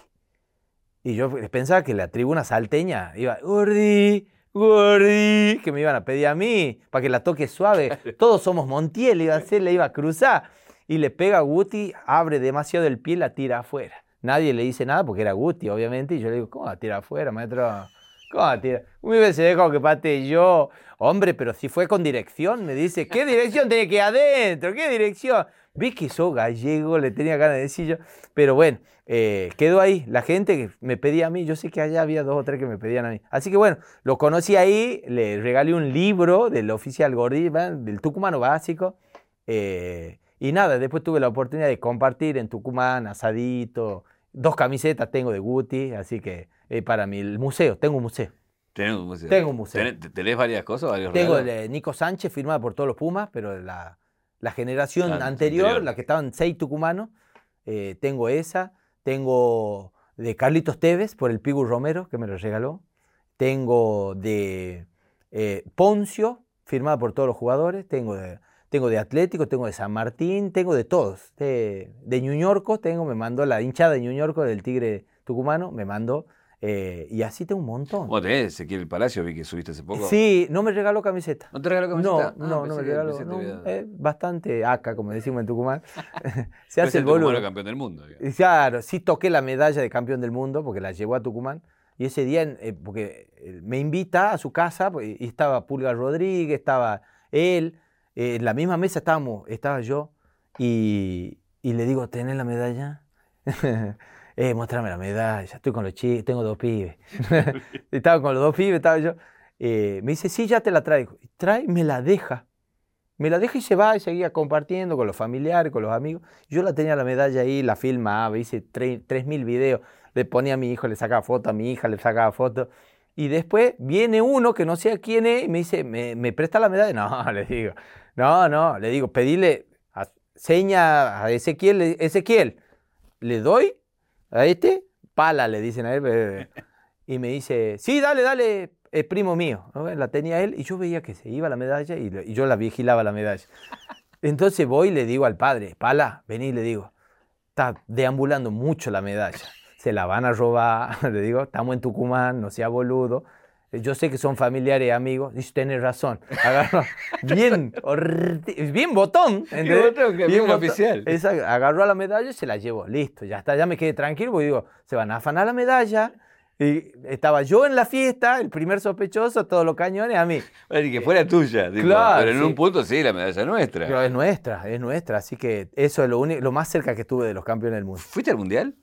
Y yo pensaba que la tribuna salteña iba, Gordi, Gordi, que me iban a pedir a mí, para que la toque suave. Todos somos Montiel, iba a hacer, le iba a cruzar. Y le pega a Guti, abre demasiado el pie y la tira afuera. Nadie le dice nada porque era Guti, obviamente. Y yo le digo, ¿cómo la tira afuera, maestro? ¿Cómo tira? Me hubiese dejado que pate yo. Hombre, pero si fue con dirección, me dice, ¿qué dirección tiene que ir adentro? ¿Qué dirección? Vi que sos gallego, le tenía ganas de decir yo. Pero bueno, eh, quedó ahí. La gente que me pedía a mí, yo sé que allá había dos o tres que me pedían a mí. Así que bueno, lo conocí ahí, le regalé un libro del oficial Gordí, del tucumano básico. Eh, y nada, después tuve la oportunidad de compartir en Tucumán, asadito, dos camisetas tengo de Guti, así que eh, para mí el museo, tengo un museo. ¿Tenés un museo? Tengo un museo. ¿Tenés, tenés varias cosas? Varios Tengo el regalos? de Nico Sánchez firmada por todos los Pumas, pero la, la generación anterior, anterior. la que estaban seis tucumanos, eh, tengo esa. Tengo de Carlitos Tevez por el Pigu Romero, que me lo regaló. Tengo de eh, Poncio, firmada por todos los jugadores. Tengo de, tengo de Atlético, tengo de San Martín, tengo de todos. De, de Ñuñorco, tengo, me mandó la hinchada de Ñuñorco del Tigre tucumano, me mandó. eh, y así tengo un montón. Vos tenés Ezequiel Palacio, vi que subiste hace poco. Sí, no me regaló camiseta. ¿No te regaló No, camiseta? no, Ah, no pensé me regaló. no, es bastante acá, como decimos en Tucumán. Se hace el boludo. campeón del mundo. digamos. Claro, sí toqué la medalla de campeón del mundo porque la llevó a Tucumán. Y ese día, eh, porque eh, me invita a su casa, pues, y estaba Pulga Rodríguez, estaba él, eh, en la misma mesa estábamos, estaba yo, y, y le digo, ¿tenés la medalla? eh, mostrame la medalla, estoy con los chicos, tengo dos pibes. estaba con los dos pibes, estaba yo. Eh, me dice, sí, ya te la traigo. Trae, me la deja. Me la deja y se va y seguía compartiendo con los familiares, con los amigos. Yo la tenía la medalla ahí, la filmaba, hice tre- 3.000 videos. Le ponía a mi hijo, le sacaba foto a mi hija, le sacaba foto. Y después viene uno que no sé a quién es y me dice, ¿me, me presta la medalla? No, le digo, no, no, le digo, pedile a- seña a Ezequiel, Ezequiel, le doy a este, pala, le dicen a él. eh, Y me dice, sí, dale, dale, es primo mío. La tenía él y yo veía que se iba la medalla y, y yo la vigilaba la medalla. Entonces voy y le digo al padre, pala, vení, le digo, está deambulando mucho la medalla. Se la van a robar, le digo, estamos en Tucumán, no sea boludo. Yo sé que son familiares y amigos. Dice, tenés razón. Agarró, bien, bien botón. ¿entendés? botón, que bien oficial. Esa- agarró a la medalla y se la llevó. Listo, ya está, ya me quedé tranquilo. Porque digo, se van a afanar la medalla. Y estaba yo en la fiesta, el primer sospechoso, todos los cañones a mí. Y que fuera tuya. tipo, Claro, pero en sí. un punto sí, la medalla es nuestra. Pero es nuestra, es nuestra. Así que eso es lo, único, lo más cerca que estuve de los campeones del mundo. ¿Fuiste al mundial?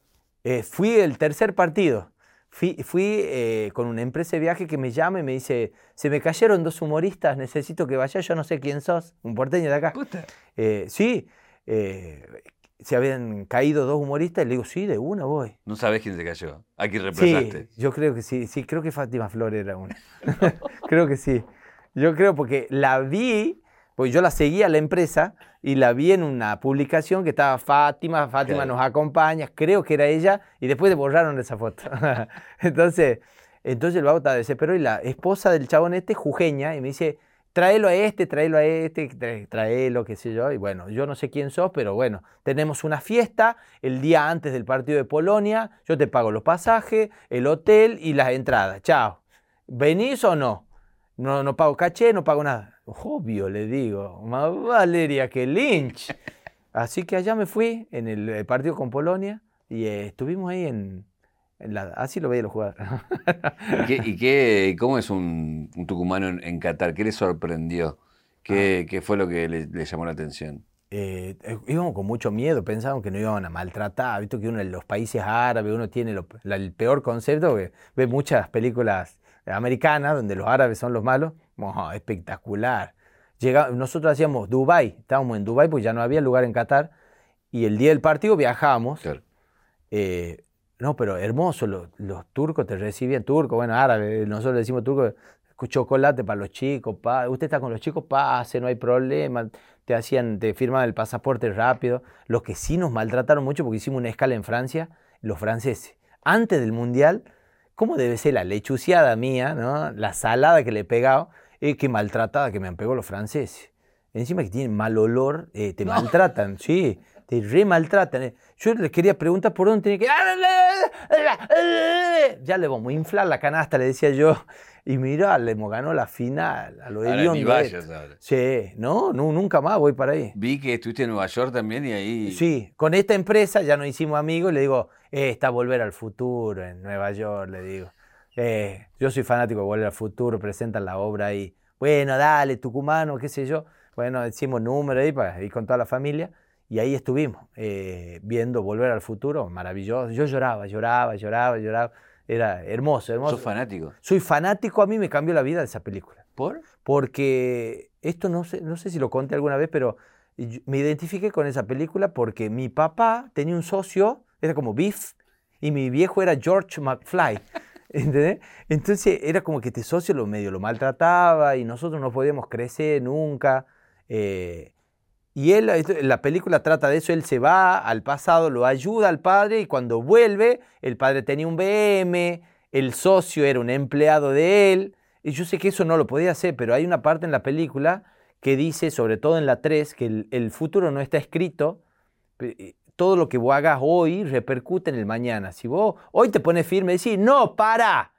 Eh, fui el tercer partido. Fui, fui, eh, con una empresa de viaje que me llama y me dice, se me cayeron dos humoristas, necesito que vaya, yo no sé quién sos, un porteño de acá. Puta. Eh, sí, eh, se habían caído dos humoristas y le digo, sí, de una voy. No sabés quién se cayó. ¿A quién Sí, reemplazaste? yo creo que sí, sí, creo que Fátima Flores era una. creo que sí. Yo creo porque la vi, porque yo la seguía a la empresa y la vi en una publicación que estaba Fátima, Fátima Claro. nos acompaña, creo que era ella, y después borraron esa foto. entonces, entonces el vago estaba desesperado y la esposa del chabón este, jujeña, y me dice, tráelo a este, tráelo a este, tráelo, qué sé yo. Y bueno, yo no sé quién sos, pero bueno, tenemos una fiesta el día antes del partido de Polonia, yo te pago los pasajes, el hotel y las entradas. Chao. ¿Venís o no? No, no pago caché, no pago nada. Obvio, le digo. Más Valeria que Lynch. Así que allá me fui en el eh, partido con Polonia y eh, estuvimos ahí en, en la... Así lo veía los jugadores. ¿Y, qué, y qué- cómo es un, un tucumano en, en Qatar? ¿Qué le sorprendió? ¿Qué, Ah. qué fue lo que le, le llamó la atención? eh, eh, íbamos con mucho miedo, pensábamos que nos iban a maltratar. Visto que uno en los países árabes uno tiene lo- la- el peor concepto, que ve muchas películas americanas donde los árabes son los malos. Oh, espectacular. Llega- nosotros hacíamos Dubai, estábamos en Dubai porque ya no había lugar en Qatar. Y el día del partido viajábamos. Claro. Eh, no, pero hermoso, los, los turcos te recibían, turcos, bueno, árabes, nosotros le decimos turcos, chocolate para los chicos, pa, usted está con los chicos, pase, no hay problema, te hacían, te firmaban el pasaporte rápido. Los que sí nos maltrataron mucho porque hicimos una escala en Francia, los franceses. Antes del Mundial, ¿cómo debe ser la lechuciada mía, ¿no? la salada que le he pegado? Eh, qué maltratada que me han pegado los franceses. Encima que tienen mal olor, eh, te maltratan, sí, te re maltratan. eh. Yo les quería preguntar por dónde tenía que... Ya le vamos a inflar la canasta, le decía yo. Y mira, le hemos ganado la final a lo de ahora. Sí, no, no, nunca más voy para ahí. Vi que estuviste en Nueva York también y ahí. Sí, con esta empresa ya nos hicimos amigos y le digo, eh, está Volver al Futuro en Nueva York, le digo. Eh, yo soy fanático de Volver al Futuro, presentan la obra ahí. Bueno, dale, tucumano, qué sé yo. Bueno, hicimos número ahí para ir con toda la familia y ahí estuvimos eh, viendo Volver al Futuro, maravilloso. Yo lloraba, lloraba, lloraba, lloraba. Era hermoso, hermoso. ¿Sos fanático? Soy fanático, a mí me cambió la vida esa película ¿Por? porque esto no sé, no sé si lo conté alguna vez, pero me identifiqué con esa película porque mi papá tenía un socio, era como Biff, y mi viejo era George McFly. Entonces era como que este socio lo medio lo maltrataba y nosotros no podíamos crecer nunca. eh, y él, la película trata de eso, él se va al pasado, lo ayuda al padre y cuando vuelve, el padre tenía un BM, el socio era un empleado de él, y yo sé que eso no lo podía hacer, pero hay una parte en la película que dice, sobre todo en la 3, que el, futuro no está escrito, todo lo que vos hagas hoy repercute en el mañana. Si vos hoy te pones firme y decís, no, para,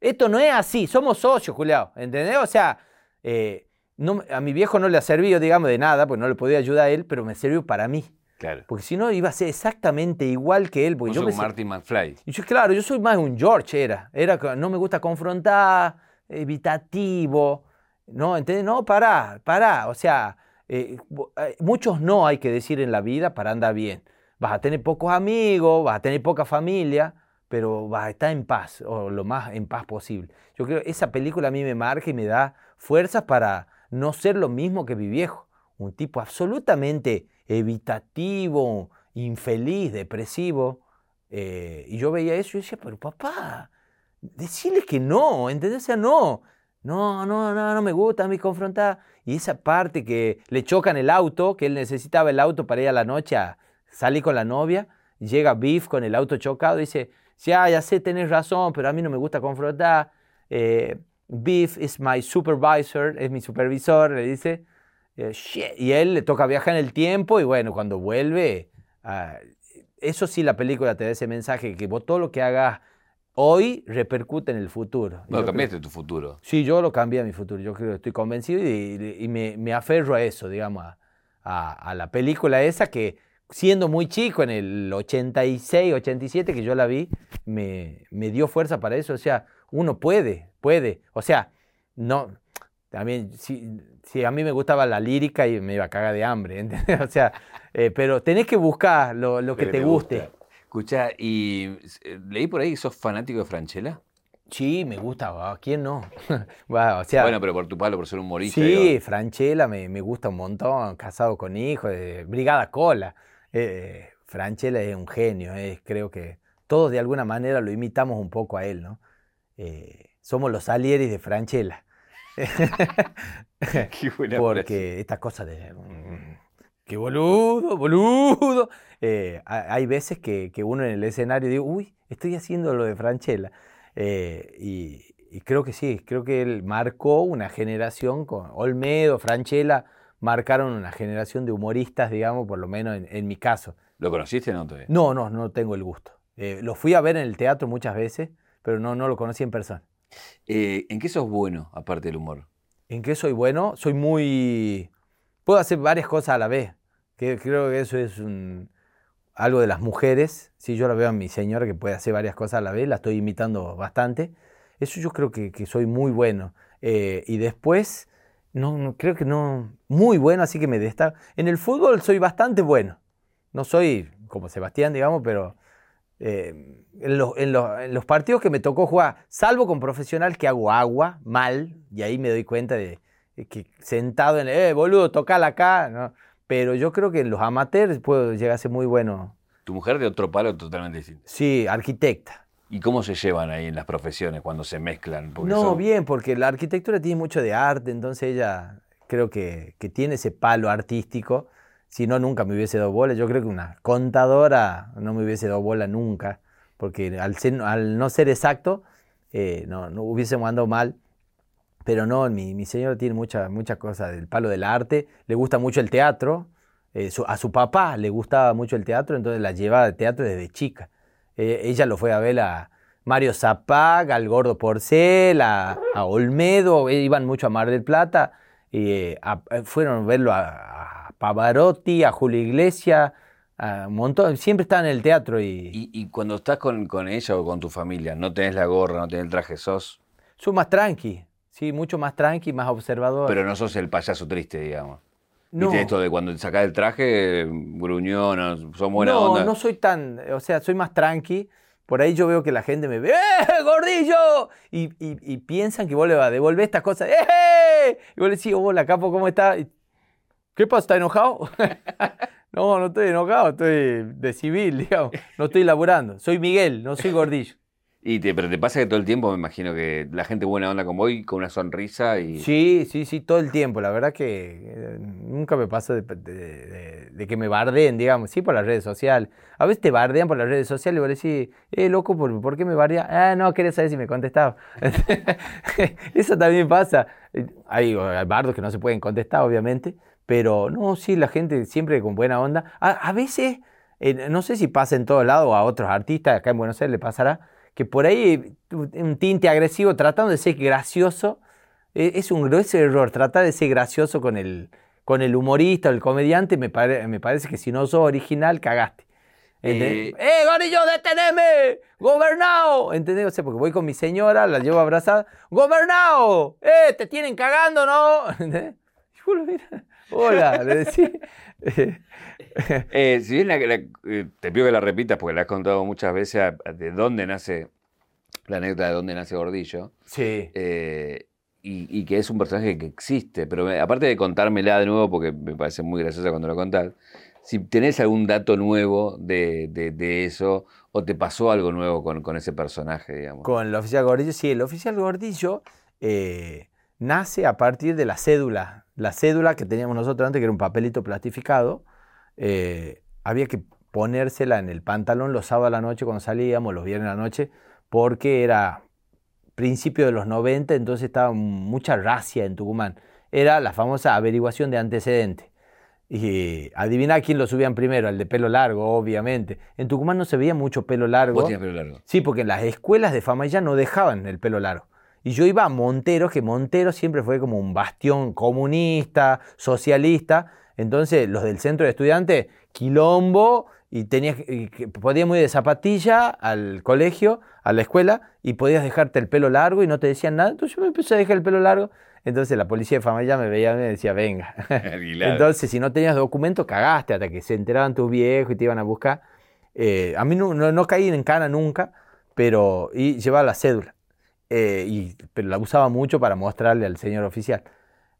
esto no es así, somos socios, Julián, ¿entendés? O sea, eh, no, a mi viejo no le ha servido, digamos, de nada, pues no le podía ayudar a él, pero me sirvió para mí. Claro. Porque si no, iba a ser exactamente igual que él. Porque yo se- Martin McFly. y yo, claro, yo soy más un George, era. Era no me gusta confrontar, evitativo. No, ¿entendés? No, pará, pará. O sea, eh, eh, muchos no hay que decir en la vida para andar bien. Vas a tener pocos amigos, vas a tener poca familia, pero vas a estar en paz, o lo más en paz posible. Yo creo que esa película a mí me marca y me da fuerzas para no ser lo mismo que mi viejo. Un tipo absolutamente evitativo, infeliz, depresivo. Eh, y yo veía eso y decía, pero papá, decirle que no, ¿entendés? O sea, no, no, no, no, no me gusta a mí confrontar. Y esa parte que le chocan el auto, que él necesitaba el auto para ir a la noche a salir con la novia, llega Biff con el auto chocado y dice, ya, ya sé, tenés razón, pero a mí no me gusta confrontar. Eh, Biff is my supervisor, es mi supervisor, le dice. Eh, "Shit", Y él le toca viajar en el tiempo y bueno, cuando vuelve, ah, eso sí la película te da ese mensaje, que vos todo lo que hagas hoy repercute en el futuro. No, cambiaste tu futuro. sí, yo lo cambié a mi futuro, yo creo, estoy convencido y, y me, me aferro a eso, digamos, a, a- a la película esa que siendo muy chico, en el 86, 87 que yo la vi, me, me dio fuerza para eso, o sea, uno puede, puede, o sea, no, también, si, si a mí me gustaba la lírica y me iba a cagar de hambre, ¿entendés? O sea, eh, pero tenés que buscar lo, lo que te guste. Escucha, y eh, leí por ahí que sos fanático de Franchella. Sí, me gusta, ¿a quién no? O sea, bueno, pero por tu palo, por ser humorista. sí, digo. Franchella me, me gusta un montón, casado con hijos, eh, Brigada Cola. Eh, Franchella es un genio, creo que todos de alguna manera lo imitamos un poco a él, ¿no? Eh, somos los Salieris de Franchella. Qué buena frase. Porque esta cosa de. mm, ¡Qué boludo, boludo! Eh, ha- hay veces que, que uno en el escenario dice, uy, estoy haciendo lo de Franchella. Eh, y, y creo que sí, creo que él marcó una generación con Olmedo, Franchella, marcaron una generación de humoristas, digamos, por lo menos en, en mi caso. ¿Lo conociste o no todavía? No, no, no tengo el gusto. Eh, lo fui a ver en el teatro muchas veces, pero no, no lo conocí en persona. Eh, ¿En qué sos bueno, aparte del humor? ¿En qué soy bueno? Soy muy... Puedo hacer varias cosas a la vez. Que creo que eso es un- algo de las mujeres. Si yo la veo a mi señora que puede hacer varias cosas a la vez, la estoy imitando bastante. Eso yo creo que, que soy muy bueno. Eh, y después, no, no, creo que no... Muy bueno, así que me destaco. En el fútbol soy bastante bueno. No soy como Sebastián, digamos, pero eh, en, los, en los- en los partidos que me tocó jugar, salvo con profesional que hago agua, mal, y ahí me doy cuenta de, de que sentado en, eh, boludo, tocala acá, ¿no? Pero yo creo que en los amateurs puedo llegar a ser muy bueno. Tu mujer de otro palo totalmente distinto. Sí, arquitecta. ¿Y cómo se llevan ahí en las profesiones cuando se mezclan? Porque No, son- bien, porque la arquitectura tiene mucho de arte, entonces ella creo que, que tiene ese palo artístico Si no, nunca me hubiese dado bola. Yo creo que una contadora no me hubiese dado bola nunca, porque al, ser- al no ser exacto, eh, no, no hubiésemos andado mal. Pero no, mi, mi señora tiene mucha, mucha cosa del palo del arte, le gusta mucho el teatro, eh, su- a su papá le gustaba mucho el teatro, entonces la llevaba al teatro desde chica. Eh, ella lo fue a ver a Mario Zapag, al Gordo Porcel, a, a Olmedo, eh, iban mucho a Mar del Plata, y eh, a- eh, fueron a verlo a, a Pavarotti, a Julio Iglesias, a un montón, siempre estaban en el teatro y, Y, y cuando estás con, con ella o con tu familia, no tenés la gorra, no tenés el traje, sos, soy más tranqui, sí, mucho más tranqui, más observador. pero no sos el payaso triste, digamos. No. ¿Viste esto de cuando te sacás el traje, gruñón, no, sos buena no, onda? no soy tan, o sea, soy más tranqui. Por ahí yo veo que la gente me ve, ¡eh, gordillo! Y, y- y piensan que vos le vas a devolver estas cosas, ¡eh! Y vos le decís, hola, capo, ¿cómo estás? ¿Qué pasa? ¿Estás enojado? no, no estoy enojado, estoy de civil, digamos. No estoy laburando. Soy Miguel, no soy gordillo. Y te, pero te pasa que todo el tiempo me imagino que la gente buena onda con vos y con una sonrisa y... Sí, sí, sí, todo el tiempo. La verdad que eh, nunca me pasa de, que me bardeen, digamos, sí por las redes sociales. A veces te bardean por las redes sociales y vos decís, eh, loco, ¿por, por qué me bardean? Ah, no, quería saber si me contestaba. Eso también pasa. Hay, bardos que no se pueden contestar, obviamente, pero no, sí, la gente siempre con buena onda. A, a veces, eh, no sé si pasa en todos lados a otros artistas, acá en Buenos Aires le pasará, que por ahí un tinte agresivo tratando de ser gracioso. Eh, Es un grueso error tratar de ser gracioso con el, con el humorista o el comediante. Me, pare- me parece que si no sos original, cagaste. ¿Entendés? Eh, ¡Eh, gorillo, deteneme! ¡Gobernao! ¿Entendés? O sea, porque voy con mi señora, la llevo abrazada. ¡Gobernao! ¡Eh, te tienen cagando, no! ¿Entendés? Y vos lo mirás, Hola, le decís. Eh, si bien la- la- eh, te pido que la repitas porque la has contado muchas veces a- a- de dónde nace la anécdota de dónde nace Gordillo sí. eh, y, y que es un personaje que existe, pero me- aparte de contármela de nuevo porque me parece muy graciosa cuando lo contás, si tenés algún dato nuevo de, de- de eso o te pasó algo nuevo con, con ese personaje, digamos. Con el oficial Gordillo, sí, el oficial Gordillo eh, nace a partir de la cédula. La cédula que teníamos nosotros antes, que era un papelito plastificado, eh, había que ponérsela en el pantalón los sábados a la noche cuando salíamos, los viernes a la noche, porque era principio de los 90, entonces estaba mucha racia en Tucumán. Era la famosa averiguación de antecedentes. Y adivina quién lo subían primero, el de pelo largo, obviamente. En Tucumán no se veía mucho pelo largo. Vos tenías pelo largo. Sí, porque en las escuelas de Famaya no dejaban el pelo largo. Y yo iba a Montero, que Montero siempre fue como un bastión comunista, socialista. Entonces, los del centro de estudiantes, quilombo, y tenías que- y que podíamos ir de zapatilla al colegio, a la escuela, y podías dejarte el pelo largo y no te decían nada. Entonces yo me empecé a dejar el pelo largo. Entonces la policía de Famaya me veía y me decía, venga. Entonces, si no tenías documento, cagaste hasta que se enteraban tus viejos y te iban a buscar. Eh, a mí no, no, no caí en cana nunca, pero y llevaba la cédula. Eh, y, pero la usaba mucho para mostrarle al señor oficial.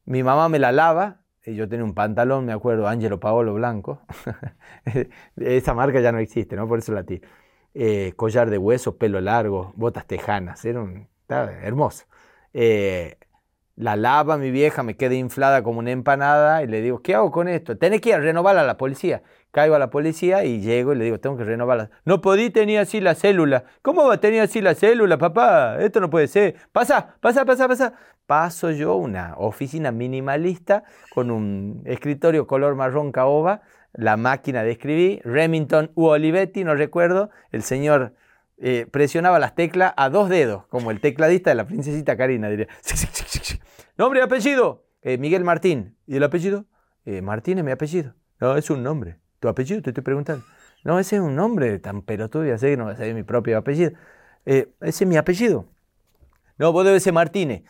Mi mamá me la lava, yo tenía un pantalón, me acuerdo, Angelo Paolo Blanco. Esa marca ya no existe, ¿no? Por eso la tiro. Eh, collar de hueso, pelo largo, botas tejanas, era un, hermoso. Eh, la lava mi vieja, me queda inflada como una empanada y le digo, ¿qué hago con esto? Tenés que ir a a la policía. Caigo a la policía y llego y le digo, tengo que renovarla. No podí tener así la célula. ¿Cómo va a tener así la célula, papá? Esto no puede ser. Pasa, pasa, pasa, pasa. Paso yo una oficina minimalista con un escritorio color marrón caoba, la máquina de escribir, Remington u Olivetti, no recuerdo, el señor eh, presionaba las teclas a dos dedos, como el tecladista de la princesita Karina, diría. Nombre y apellido, eh, Miguel Martín. ¿Y el apellido? Eh, Martín es mi apellido. No, es un nombre. ¿Tu apellido? Te estoy preguntando. No, ese es un nombre tan pelotudo, ya sé que no va a ser mi propio apellido. Eh, ese es mi apellido. No, vos debes ser Martínez.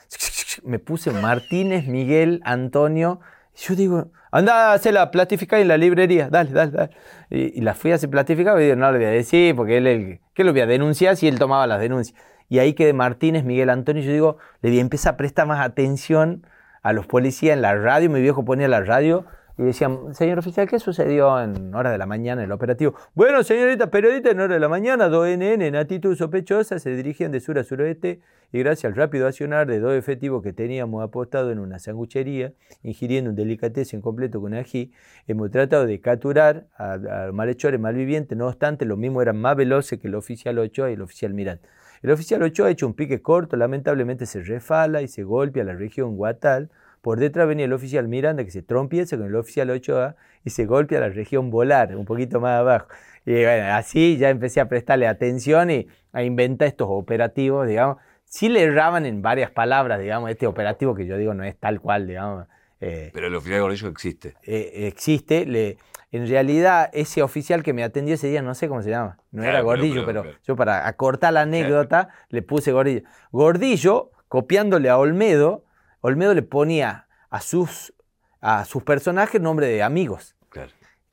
Me puse Martínez, Miguel, Antonio. Yo digo, anda a hacerla platificar en la librería. Dale, dale, dale. Y, y la fui a hacer platificar y digo, no le voy a decir porque él, ¿qué lo voy a denunciar si él tomaba las denuncias? Y ahí quedé Martínez, Miguel, Antonio. Yo digo, le voy a empezar a prestar más atención a los policías en la radio. Mi viejo ponía la radio. Y decían, señor oficial, ¿qué sucedió en hora de la mañana en el operativo? Bueno, señorita periodista, en hora de la mañana, dos NN en actitud sospechosa se dirigían de sur a suroeste y gracias al rápido accionar de dos efectivos que teníamos apostado en una sanguchería, ingiriendo un delicatessen completo con ají, hemos tratado de capturar a, a malhechores malvivientes, no obstante, los mismos eran más veloces que el oficial Ochoa y el oficial Mirán. El oficial Ochoa ha hecho un pique corto, lamentablemente se refala y se golpea la región Guatal, por detrás venía el oficial Miranda que se trompieza con el oficial Ochoa y se golpea la región Volar, un poquito más abajo. Y bueno, así ya empecé a prestarle atención y a inventar estos operativos, digamos. Sí le erraban en varias palabras, digamos, este operativo que yo digo no es tal cual, digamos. Eh, Pero el oficial Gordillo existe. Eh, existe. Le, en realidad, ese oficial que me atendió ese día, no sé cómo se llama, no era Gordillo, pero, yo para acortar la anécdota le puse Gordillo. Gordillo, copiándole a Olmedo, Olmedo le ponía a sus, a sus personajes nombre de amigos.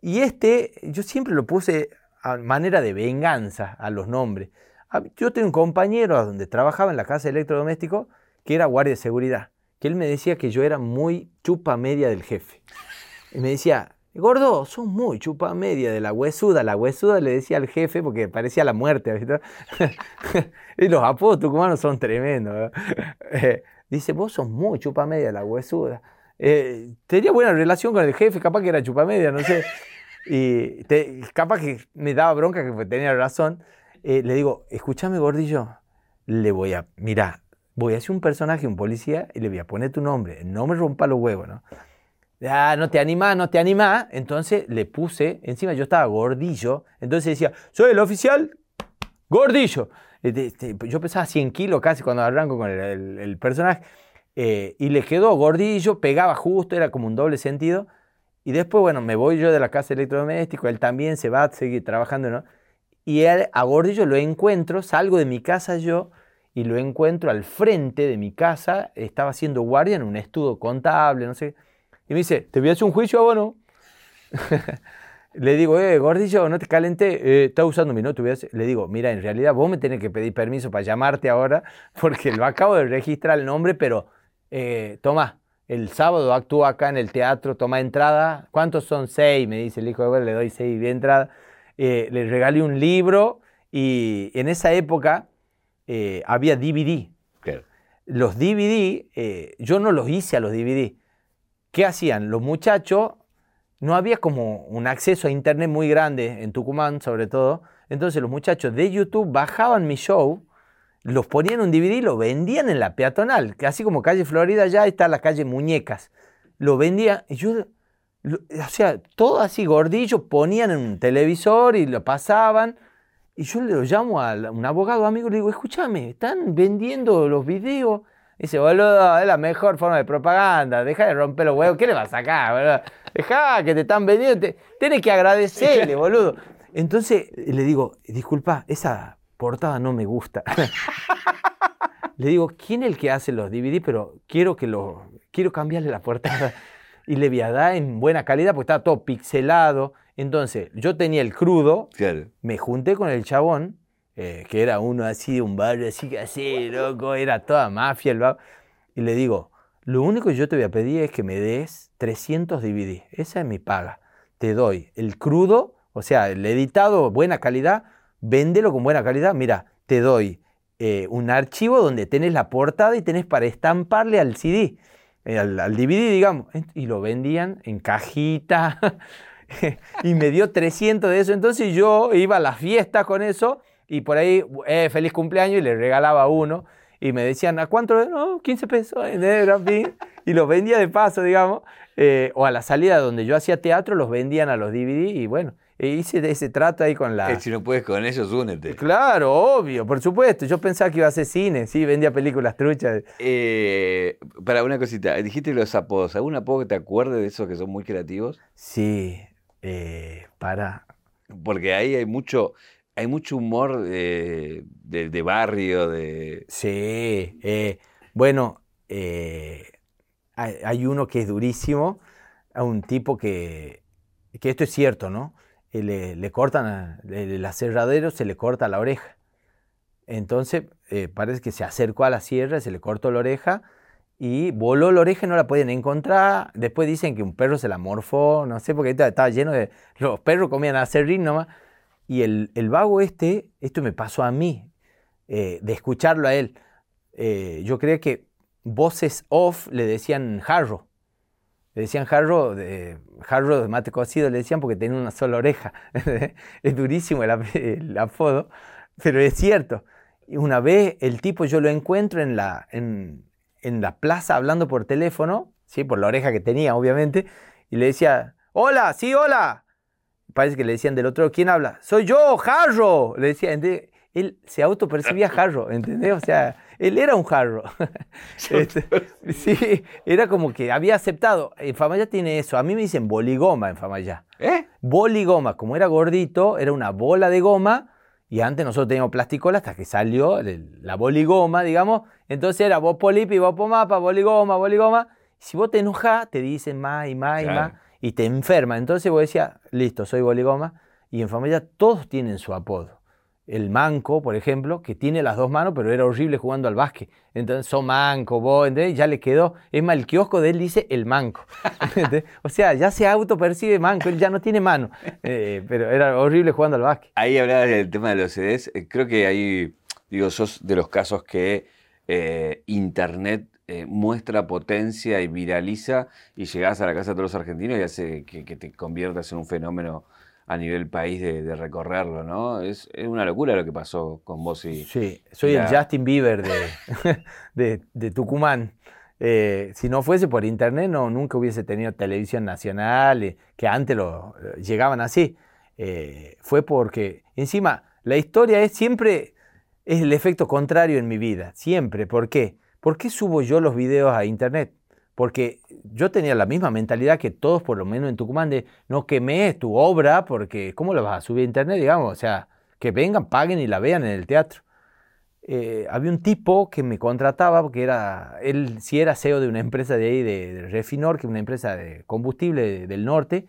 Y este, yo siempre lo puse a manera de venganza a los nombres. Yo tengo un compañero donde trabajaba en la casa de electrodoméstico que era guardia de seguridad, que él me decía que yo era muy chupa media del jefe. Y me decía, gordo, sos muy chupa media de la huesuda. La huesuda le decía al jefe porque parecía la muerte. y los apodos tucumanos son tremendos. Dice, vos sos muy chupamedia, la huesuda. Eh, tenía buena relación con el jefe, capaz que era chupamedia, no sé. Y capaz que me daba bronca que tenía razón. Eh, le digo, escúchame, gordillo, le voy a, mira, voy a hacer un personaje, un policía, y le voy a poner tu nombre. No me rompa los huevos, ¿no? Ah, no te anima, no te anima. Entonces le puse, encima yo estaba gordillo, entonces decía, soy el oficial gordillo. Este, este, yo pesaba 100 kilos casi cuando arranco con el, personaje. Eh, y le quedó gordillo, pegaba justo, era como un doble sentido. Y después, bueno, me voy yo de la casa electrodoméstico, él también se va a seguir trabajando, ¿no? Y él, a Gordillo lo encuentro, salgo de mi casa yo y lo encuentro al frente de mi casa, estaba haciendo guardia en un estudio contable, no sé. Y me dice, ¿te voy a hacer un juicio no? le digo, eh, gordillo, no te calente, eh, está usando mi nota. Le digo, mira, en realidad vos me tenés que pedir permiso para llamarte ahora, porque lo acabo de registrar el nombre, pero eh, toma, el sábado actúo acá en el teatro, toma entrada. ¿Cuántos son? Seis, me dice el hijo de Gómez, le doy seis de entrada. Eh, le regalé un libro y en esa época había DVD. Los DVD, yo no los hice a los DVD. ¿Qué hacían? Los muchachos no había como un acceso a internet muy grande en Tucumán, sobre todo. Entonces los muchachos de YouTube bajaban mi show, los ponían en un DVD y lo vendían en la peatonal, así como calle Florida ya está la calle Muñecas. Lo vendían, y yo, o sea, todo así gordillo, ponían en un televisor y lo pasaban. Y yo le llamo a un abogado amigo y le digo, escúchame, están vendiendo los videos. dice, boludo, es la mejor forma de propaganda, deja de romper los huevos, ¿qué le vas a sacar, boludo? Dejá, que te están vendiendo. tienes que agradecerle, boludo. Entonces le digo, disculpa, esa portada no me gusta. le digo, ¿quién es el que hace los DVD? Pero quiero que lo, quiero cambiarle la portada. Y le voy a dar en buena calidad, porque estaba todo pixelado. Entonces, yo tenía el crudo, me junté con el chabón, eh, que era uno así de un barrio así que así, loco, era toda mafia el Y le digo, lo único que yo te voy a pedir es que me des 300 DVD. Esa es mi paga. Te doy el crudo, o sea, el editado, buena calidad, véndelo con buena calidad. Mira, te doy eh, un archivo donde tenés la portada y tenés para estamparle al CD, eh, al, DVD, digamos. Y lo vendían en cajita. y me dio 300 de eso. Entonces yo iba a las fiestas con eso y por ahí, eh, feliz cumpleaños, y le regalaba uno y me decían, ¿a cuánto? No, 15 pesos y los vendía de paso, digamos. Eh, o a la salida donde yo hacía teatro, los vendían a los DVD y bueno, e hice ese trato ahí con la... Eh, si no puedes con ellos, únete. Claro, obvio, por supuesto. Yo pensaba que iba a hacer cine, sí, vendía películas truchas. Eh, para una cosita, dijiste los apodos. ¿Algún apodo que te acuerdes de esos que son muy creativos? Sí, para... Porque ahí hay mucho hay mucho humor de, barrio, de... Sí, eh, bueno, eh, hay, uno que es durísimo, a un tipo que, que esto es cierto, ¿no? Eh, le, cortan, el aserradero se le corta la oreja. Entonces, parece que se acercó a la sierra, se le cortó la oreja y voló la oreja y no la podían encontrar. Después dicen que un perro se la morfó, no sé, porque estaba lleno de... Los perros comían acerrín nomás. Y el, el vago este, esto me pasó a mí, eh, de escucharlo a él. Eh, yo creo que voces off le decían jarro. Le decían jarro, de, jarro de mate cocido, le decían porque tenía una sola oreja. es durísimo el, el, apodo, pero es cierto. Y una vez el tipo yo lo encuentro en la, en, en la plaza hablando por teléfono, ¿sí? por la oreja que tenía, obviamente, y le decía, hola, sí, hola. Parece que le decían del otro, ¿quién habla? Soy yo, Jarro. Le decía, él se autopercibía Jarro, ¿entendés? O sea, él era un Jarro. Este, sí, era como que había aceptado. En Famaya tiene eso. A mí me dicen boligoma en Famaya. ¿Eh? Boligoma, como era gordito, era una bola de goma. Y antes nosotros teníamos plasticola hasta que salió la boligoma, digamos. Entonces era vos polipi, vos pomapa, boligoma, boligoma. Si vos te enojas, te dicen más y más y más y te enferma. Entonces vos decías, listo, soy boligoma. Y en familia todos tienen su apodo. El manco, por ejemplo, que tiene las dos manos, pero era horrible jugando al básquet. Entonces, son manco, vos, ¿entendés? Ya le quedó. Es más, el kiosco de él dice el manco. o sea, ya se autopercibe manco, él ya no tiene mano. Eh, pero era horrible jugando al básquet. Ahí hablabas del tema de los CDs. Eh, creo que ahí, digo, sos de los casos que eh, Internet eh, muestra potencia y viraliza y llegás a la casa de todos los argentinos y hace que, te conviertas en un fenómeno a nivel país de, recorrerlo, ¿no? Es, una locura lo que pasó con vos y... Sí, soy el Justin Bieber de, de, Tucumán. Eh, si no fuese por internet, no, nunca hubiese tenido televisión nacional, eh, que antes lo, llegaban así. fue porque, encima, la historia es siempre, es el efecto contrario en mi vida, siempre. ¿Por qué? ¿Por qué subo yo los videos a internet? Porque yo tenía la misma mentalidad que todos, por lo menos en Tucumán, de no quemes tu obra, porque ¿cómo la vas a subir a internet? Digamos, o sea, que vengan, paguen y la vean en el teatro. Eh, había un tipo que me contrataba, porque era, él sí era CEO de una empresa de ahí, de, Refinor, que es una empresa de combustible del norte.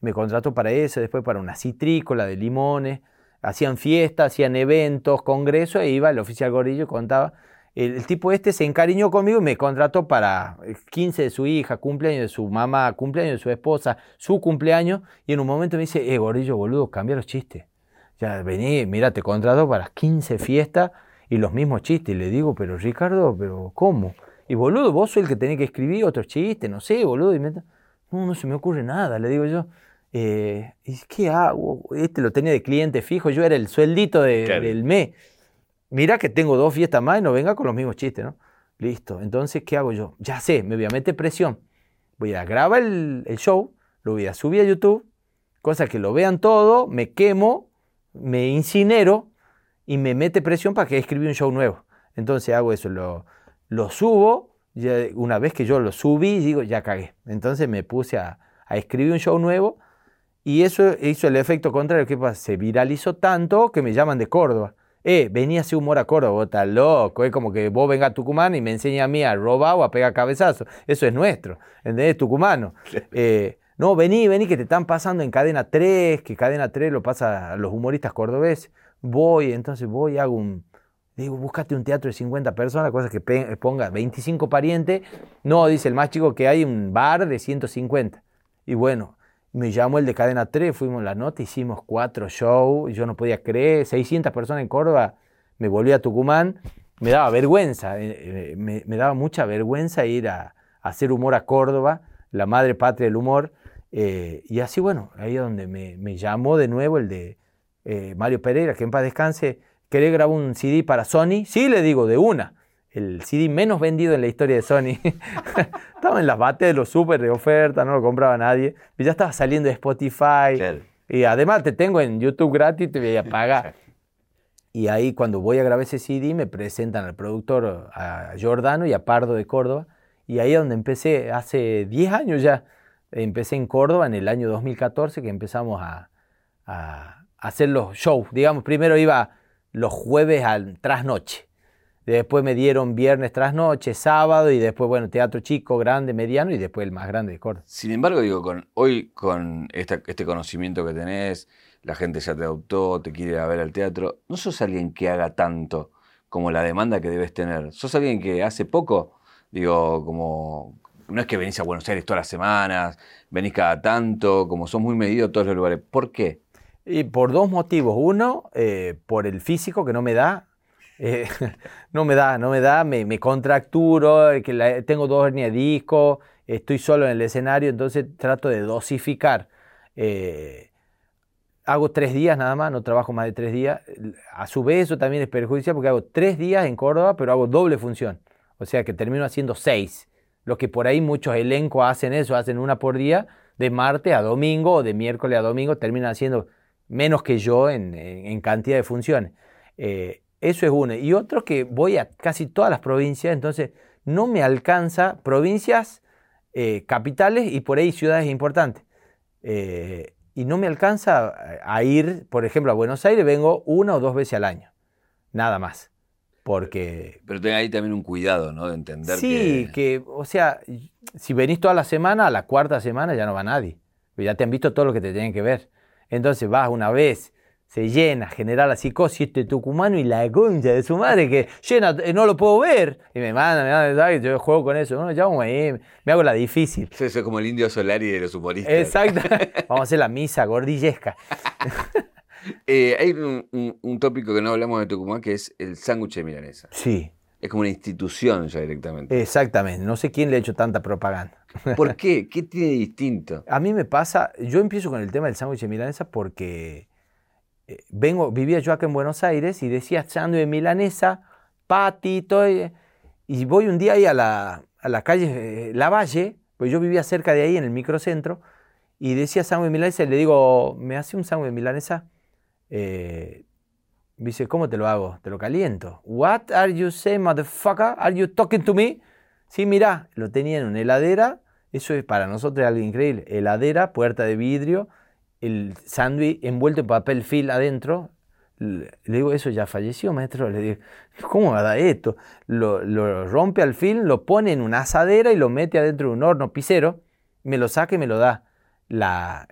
Me contrató para eso, después para una citrícola de limones. Hacían fiestas, hacían eventos, congresos, e iba el oficial Gorillo contaba el, tipo este se encariñó conmigo y me contrató para 15 de su hija, cumpleaños de su mamá, cumpleaños de su esposa, su cumpleaños, y en un momento me dice, eh, gordillo, boludo, cambia los chistes. Ya vení, mira, te contrato para 15 fiestas y los mismos chistes. Y le digo, pero Ricardo, pero ¿cómo? Y boludo, vos sos el que tenés que escribir otros chistes, no sé, boludo. Y me... No, no se me ocurre nada, le digo yo. Eh, ¿Qué hago? Este lo tenía de cliente fijo, yo era el sueldito del mes mira que tengo dos fiestas más y no venga con los mismos chistes, ¿no? Listo, entonces, ¿qué hago yo? Ya sé, me voy a meter presión. Voy a grabar el, show, lo voy a subir a YouTube, cosa que lo vean todo, me quemo, me incinero y me mete presión para que escriba un show nuevo. Entonces hago eso, lo, lo subo, ya una vez que yo lo subí, digo, ya cagué. Entonces me puse a, a escribir un show nuevo y eso hizo el efecto contrario, que se viralizó tanto que me llaman de Córdoba eh, venía ese humor a Córdoba, vos estás loco, es como que vos vengas a Tucumán y me enseña a mí a robar o a pegar cabezazos, eso es nuestro, ¿entendés? Tucumano. Eh, no, vení, vení, que te están pasando en cadena 3, que cadena 3 lo pasa a los humoristas cordobeses. Voy, entonces voy, hago un. Digo, búscate un teatro de 50 personas, cosa que ponga 25 parientes. No, dice el más chico que hay un bar de 150. Y bueno, me llamó el de Cadena 3, fuimos la nota, hicimos cuatro shows, yo no podía creer, 600 personas en Córdoba, me volví a Tucumán, me daba vergüenza, eh, eh, me, daba mucha vergüenza ir a, hacer humor a Córdoba, la madre patria del humor, eh, y así bueno, ahí es donde me, llamó de nuevo el de Mario Pereira, que en paz descanse, ¿querés grabar un CD para Sony? Sí, le digo, de una el CD menos vendido en la historia de Sony. estaba en las bates de los super de oferta, no lo compraba nadie. Y ya estaba saliendo de Spotify. Y además te tengo en YouTube gratis, te voy a pagar. Y ahí cuando voy a grabar ese CD me presentan al productor, a Jordano y a Pardo de Córdoba. Y ahí es donde empecé, hace 10 años ya, empecé en Córdoba en el año 2014 que empezamos a, a hacer los shows. Digamos, primero iba los jueves al trasnoche Después me dieron viernes tras noche, sábado y después, bueno, teatro chico, grande, mediano y después el más grande de Córdoba. Sin embargo, digo, con, hoy con este conocimiento que tenés, la gente ya te adoptó, te quiere ir a ver al teatro, no sos alguien que haga tanto como la demanda que debes tener. Sos alguien que hace poco Digo, como, no es que venís a Buenos Aires todas las semanas, venís cada tanto, como son muy medidos todos los lugares. ¿Por qué? Y por dos motivos. Uno, eh, por el físico que no me da. Eh, no me da, no me da, me, me contracturo, eh, que tengo dos hernias de disco, estoy solo en el escenario, entonces trato de dosificar. Eh, hago tres días nada más, no trabajo más de tres días. A su vez eso también es perjudicial porque hago tres días en Córdoba, pero hago doble función. O sea que termino haciendo seis. Lo que por ahí muchos elencos hacen eso, hacen una por día, de martes a domingo o de miércoles a domingo, terminan haciendo menos que yo en, cantidad de funciones. Eso es uno. Y otro que voy a casi todas las provincias, entonces no me alcanza provincias, eh, capitales y por ahí ciudades importantes. Eh, y no me alcanza a ir, por ejemplo, a Buenos Aires, vengo una o dos veces al año, nada más. Porque Pero tenga ahí también un cuidado, ¿no? De entender Sí, que... que, o sea, si venís toda la semana, a la cuarta semana ya no va nadie. Ya te han visto todo lo que te tienen que ver. Entonces vas una vez, se llena, genera la psicosis este tucumano y la concha de su madre que llena, eh, no lo puedo ver. Y me manda, me manda yo juego con eso. No, ya vamos ahí, me hago la difícil. Eso es como el indio Solari de los humoristas. Exacto. Vamos a hacer la misa gordillesca. Eh, hay un, un- un tópico que no hablamos de Tucumán que es el sándwich de milanesa. Sí, Es como una institución ya directamente. exactamente. No sé quién le ha hecho tanta propaganda. ¿Por qué? ¿Qué tiene distinto? A mí me pasa, yo empiezo con el tema del sándwich de milanesa porque vengo, vivía yo acá en Buenos Aires y decía sándwich milanesa, patito, y, y voy un día ahí a la, a la calle eh, Lavalle, pues yo vivía cerca de ahí en el microcentro, y decía sándwich milanesa y le digo, ¿me hace un sándwich milanesa? Eh, dice, ¿cómo te lo hago? Te lo caliento. What are you saying, motherfucker? Are you talking to me? Sí, mira, lo tenía en una heladera. Eso es para nosotros algo increíble. Heladera, puerta de vidrio, el sándwich envuelto en papel film adentro. Le digo, eso ya falleció, maestro. Le digo, ¿cómo va a dar esto? Lo, rompe al film, lo pone en una asadera y lo mete adentro de un horno pisero. Me lo saca y me lo da.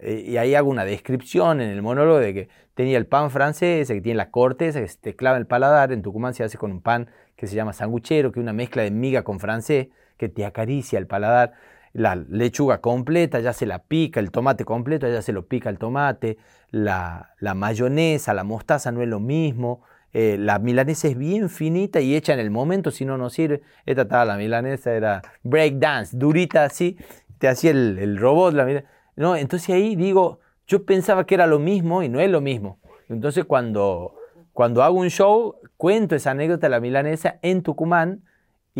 Eh, y ahí hago una descripción en el monólogo de que tenía el pan francés, que tiene la corteza, que se te clava el paladar. En Tucumán se hace con un pan que se llama sanguchero, que es una mezcla de miga con francés, que te acaricia el paladar. La lechuga completa, ya se la pica, el tomate completo, ya se lo pica el tomate. La, mayonesa, la mostaza no es lo mismo. eh, la milanesa es bien finita y hecha en el momento, si no, no sirve. Esta estaba la milanesa, era breakdance, durita así, te hacía el, el robot. La mila- no, entonces ahí digo, yo pensaba que era lo mismo y no es lo mismo. Entonces cuando, cuando hago un show, cuento esa anécdota de la milanesa en Tucumán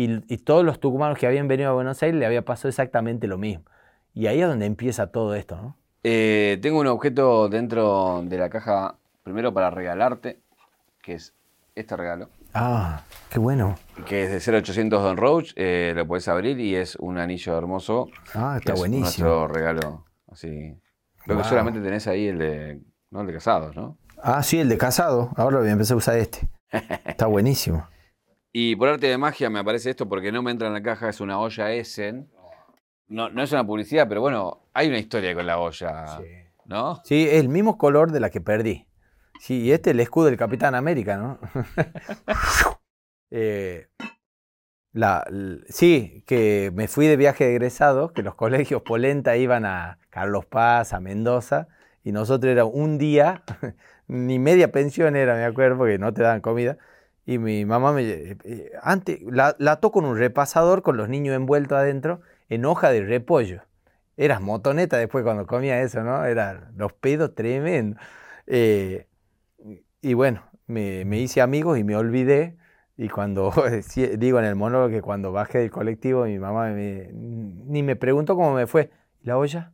y, y todos los tucumanos que habían venido a Buenos Aires le había pasado exactamente lo mismo. Y ahí es donde empieza todo esto, ¿no? Eh, tengo un objeto dentro de la caja, primero para regalarte, que es este regalo, Ah, qué bueno. que es de 0800 Don Roach. eh, lo puedes abrir y es un anillo hermoso. Ah, que está es buenísimo. Nuestro regalo, así. Creo que solamente tenés ahí el de, ¿no? el de casados, ¿no? Ah, sí, el de casado. Ahora voy a empezar a usar este. Está buenísimo. Y por arte de magia me aparece esto porque no me entra en la caja, es una olla Essen. No, no es una publicidad, pero bueno, hay una historia con la olla, ¿no? Sí, es el mismo color de la que perdí. Sí, y este es el escudo del Capitán América, ¿no? Eh, la, sí, que me fui de viaje de egresados, que los colegios Polenta iban a Carlos Paz, a Mendoza, y nosotros era un día, ni media pensión era, me acuerdo, porque no te daban comida. Y mi mamá me eh, eh, antes la, la con un repasador con los niños envueltos adentro en hoja de repollo. Eras motoneta después cuando comía eso, ¿no? Eran los pedos tremendos. Eh, y bueno, me, me hice amigos y me olvidé. Y cuando sí, digo en el monólogo que cuando bajé del colectivo, mi mamá ni me preguntó cómo me fue. ¿Y la olla?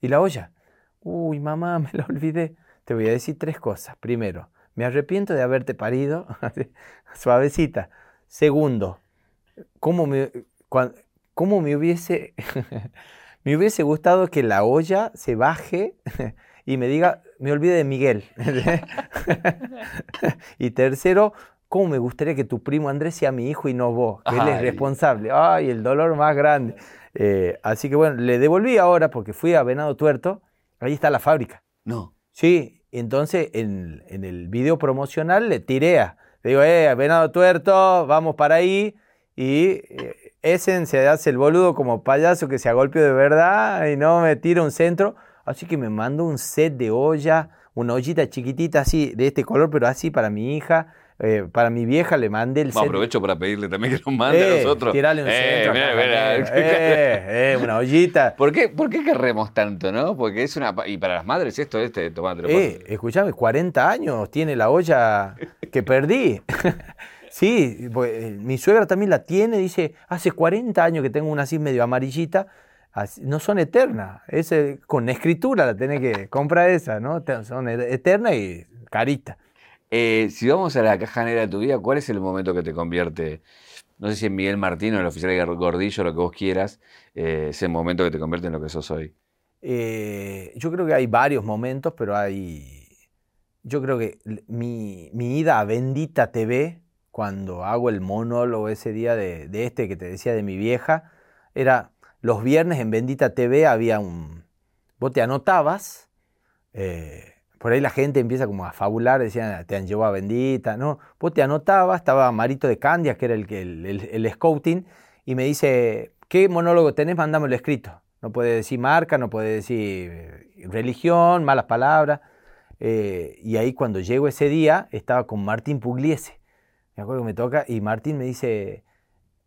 ¿Y la olla? Uy, mamá, me la olvidé. Te voy a decir tres cosas. Primero, me arrepiento de haberte parido. Suavecita. Segundo, ¿cómo me, cómo me hubiese, me hubiese gustado que la olla se baje y me diga, me olvide de Miguel. y tercero, ¿cómo me gustaría que tu primo Andrés sea mi hijo y no vos? Que él es responsable. Ay, el dolor más grande. Eh, así que bueno, le devolví ahora porque fui a Venado Tuerto. Ahí está la fábrica. No. Sí, entonces en, el video promocional le tiré a, le digo, eh, Venado Tuerto, vamos para ahí. Y eh, Essen se hace el boludo como payaso que se agolpeó de verdad y no me tira un centro. Así que me mandó un set de olla, una ollita chiquitita así, de este color, pero así para mi hija. Eh, para mi vieja le mandé el set. aprovecho para pedirle también que nos mande a Eh, nosotros. tirale un Eh, centro. mira, mira. una ollita. ¿Por qué, ¿Por qué querremos tanto, no? Porque es una... Y para las madres esto, este, tomate, Eh, escuchame, 40 años tiene la olla que perdí. sí, pues, mi suegra también la tiene, dice, hace 40 años que tengo una así medio amarillita, así- no son eternas, es, con escritura la tenés que comprar esa, ¿no? Son e- eternas y carita. Eh, si vamos a la caja negra de tu vida, ¿cuál es el momento que te convierte, no sé si en Miguel Martín o el oficial Gordillo, lo que vos quieras, eh, ese momento que te convierte en lo que sos hoy? Eh, yo creo que hay varios momentos, pero hay. Yo creo que mi, ida a Bendita TV, cuando hago el monólogo ese día de, este que te decía de mi vieja, era los viernes en Bendita TV había un. Vos te anotabas, por ahí la gente empieza como a fabular, decían, te han llevado a Bendita, ¿no? Vos te anotabas, estaba Marito de Candias, que era el, el, el- scouting, y me dice, ¿qué monólogo tenés? Mándamelo escrito. No puede decir marca, no puede decir eh, religión, malas palabras. Eh, y ahí cuando llego ese día, estaba con Martín Pugliese. Me acuerdo que me toca, y Martín me dice,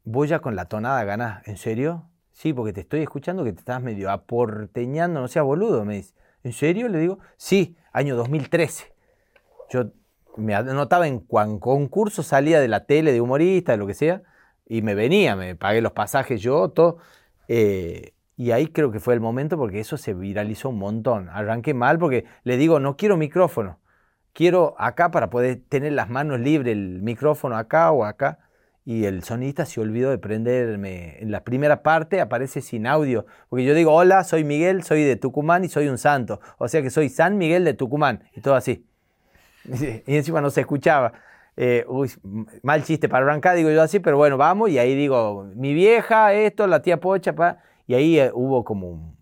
vos ya con la tonada ganás. ¿En serio? Sí, porque te estoy escuchando que te estás medio aporteñando, no seas boludo, me dice. ¿En serio? Le digo, sí, año 2013. Yo me anotaba en cuan concurso, salía de la tele, de humorista, de lo que sea, y me venía, me pagué los pasajes yo, todo. Eh, y ahí creo que fue el momento porque eso se viralizó un montón. Arranqué mal porque le digo, no quiero micrófono, quiero acá para poder tener las manos libres, el micrófono acá o acá. Y el sonista se olvidó de prenderme. En la primera parte aparece sin audio. Porque yo digo, hola, soy Miguel, soy de Tucumán y soy un santo. O sea que soy San Miguel de Tucumán. Y todo así. Y encima no se escuchaba. Eh, mal chiste para arrancar, digo yo así, pero bueno, vamos. Y ahí digo, mi vieja, esto, la tía Pocha, pa. Y ahí eh, hubo como un...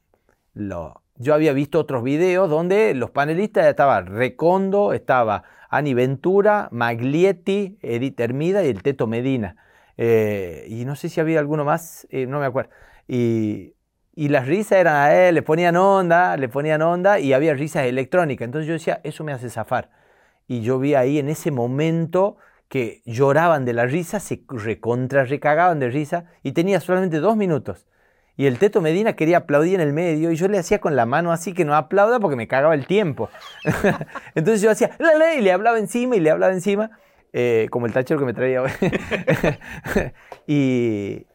Lo, yo había visto otros videos donde los panelistas estaban Recondo, estaba Ani Ventura, Maglietti, Edith Hermida y el Teto Medina. Eh, y no sé si había alguno más, eh, no me acuerdo. Y, las risas eran a él, le ponían onda, le ponían onda y había risas electrónicas. Entonces yo decía, eso me hace zafar. Y yo vi ahí en ese momento que lloraban de la risa, se recontra recagaban de risa y tenía solamente dos minutos. Y el Teto Medina quería aplaudir en el medio y yo le hacía con la mano así que no aplauda porque me cagaba el tiempo. Entonces yo hacía, la, y le hablaba encima y le hablaba encima, eh, como el tachero que me traía hoy. y,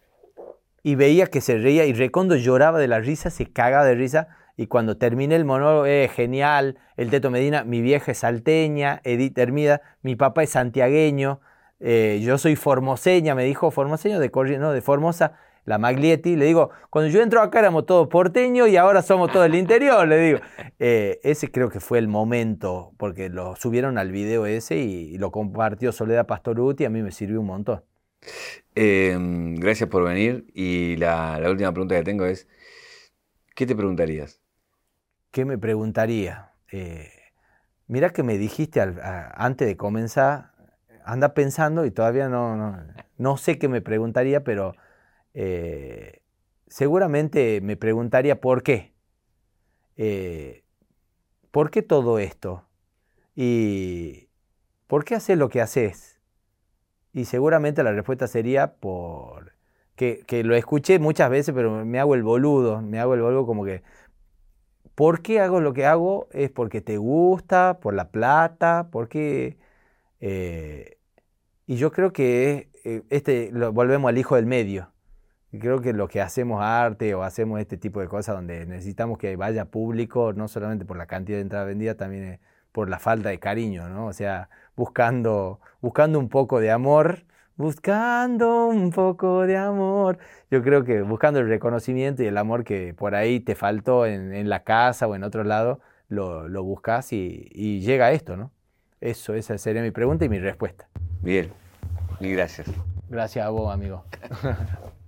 y veía que se reía y Recondo lloraba de la risa, se cagaba de risa. Y cuando terminé el monólogo, eh, genial, el Teto Medina, mi vieja es salteña, Edith Hermida, mi papá es santiagueño, eh, yo soy formoseña, me dijo formoseño de, Corri- no, de Formosa, la Maglietti. Le digo, cuando yo entro acá éramos todos porteños y ahora somos todos del interior, le digo. Eh, ese creo que fue el momento, porque lo subieron al video ese y, y lo compartió Soledad Pastoruti a mí me sirvió un montón. Eh, gracias por venir. Y la, la última pregunta que tengo es, ¿qué te preguntarías? ¿Qué me preguntaría? Eh, mira que me dijiste al- a- antes de comenzar, anda pensando y todavía no, no, no sé qué me preguntaría, pero eh, seguramente me preguntaría por qué. Eh, ¿Por qué todo esto? ¿Y por qué haces lo que haces? Y seguramente la respuesta sería por... Que, que lo escuché muchas veces, pero me hago el boludo, me hago el boludo como que ¿Por qué hago lo que hago? ¿Es porque te gusta? ¿Por la plata? Porque... eh, y yo creo que este, lo- volvemos al hijo del medio. Y Creo que lo que hacemos arte o hacemos este tipo de cosas donde necesitamos que vaya público, no solamente por la cantidad de entradas vendidas, también es por la falta de cariño, ¿no? O sea, buscando, buscando un poco de amor, buscando un poco de amor. Yo creo que buscando el reconocimiento y el amor que por ahí te faltó en, en la casa o en otro lado, lo, lo buscas y, y llega a esto, ¿no? Eso, esa sería mi pregunta y mi respuesta. Bien, mil gracias. Gracias a vos, amigo.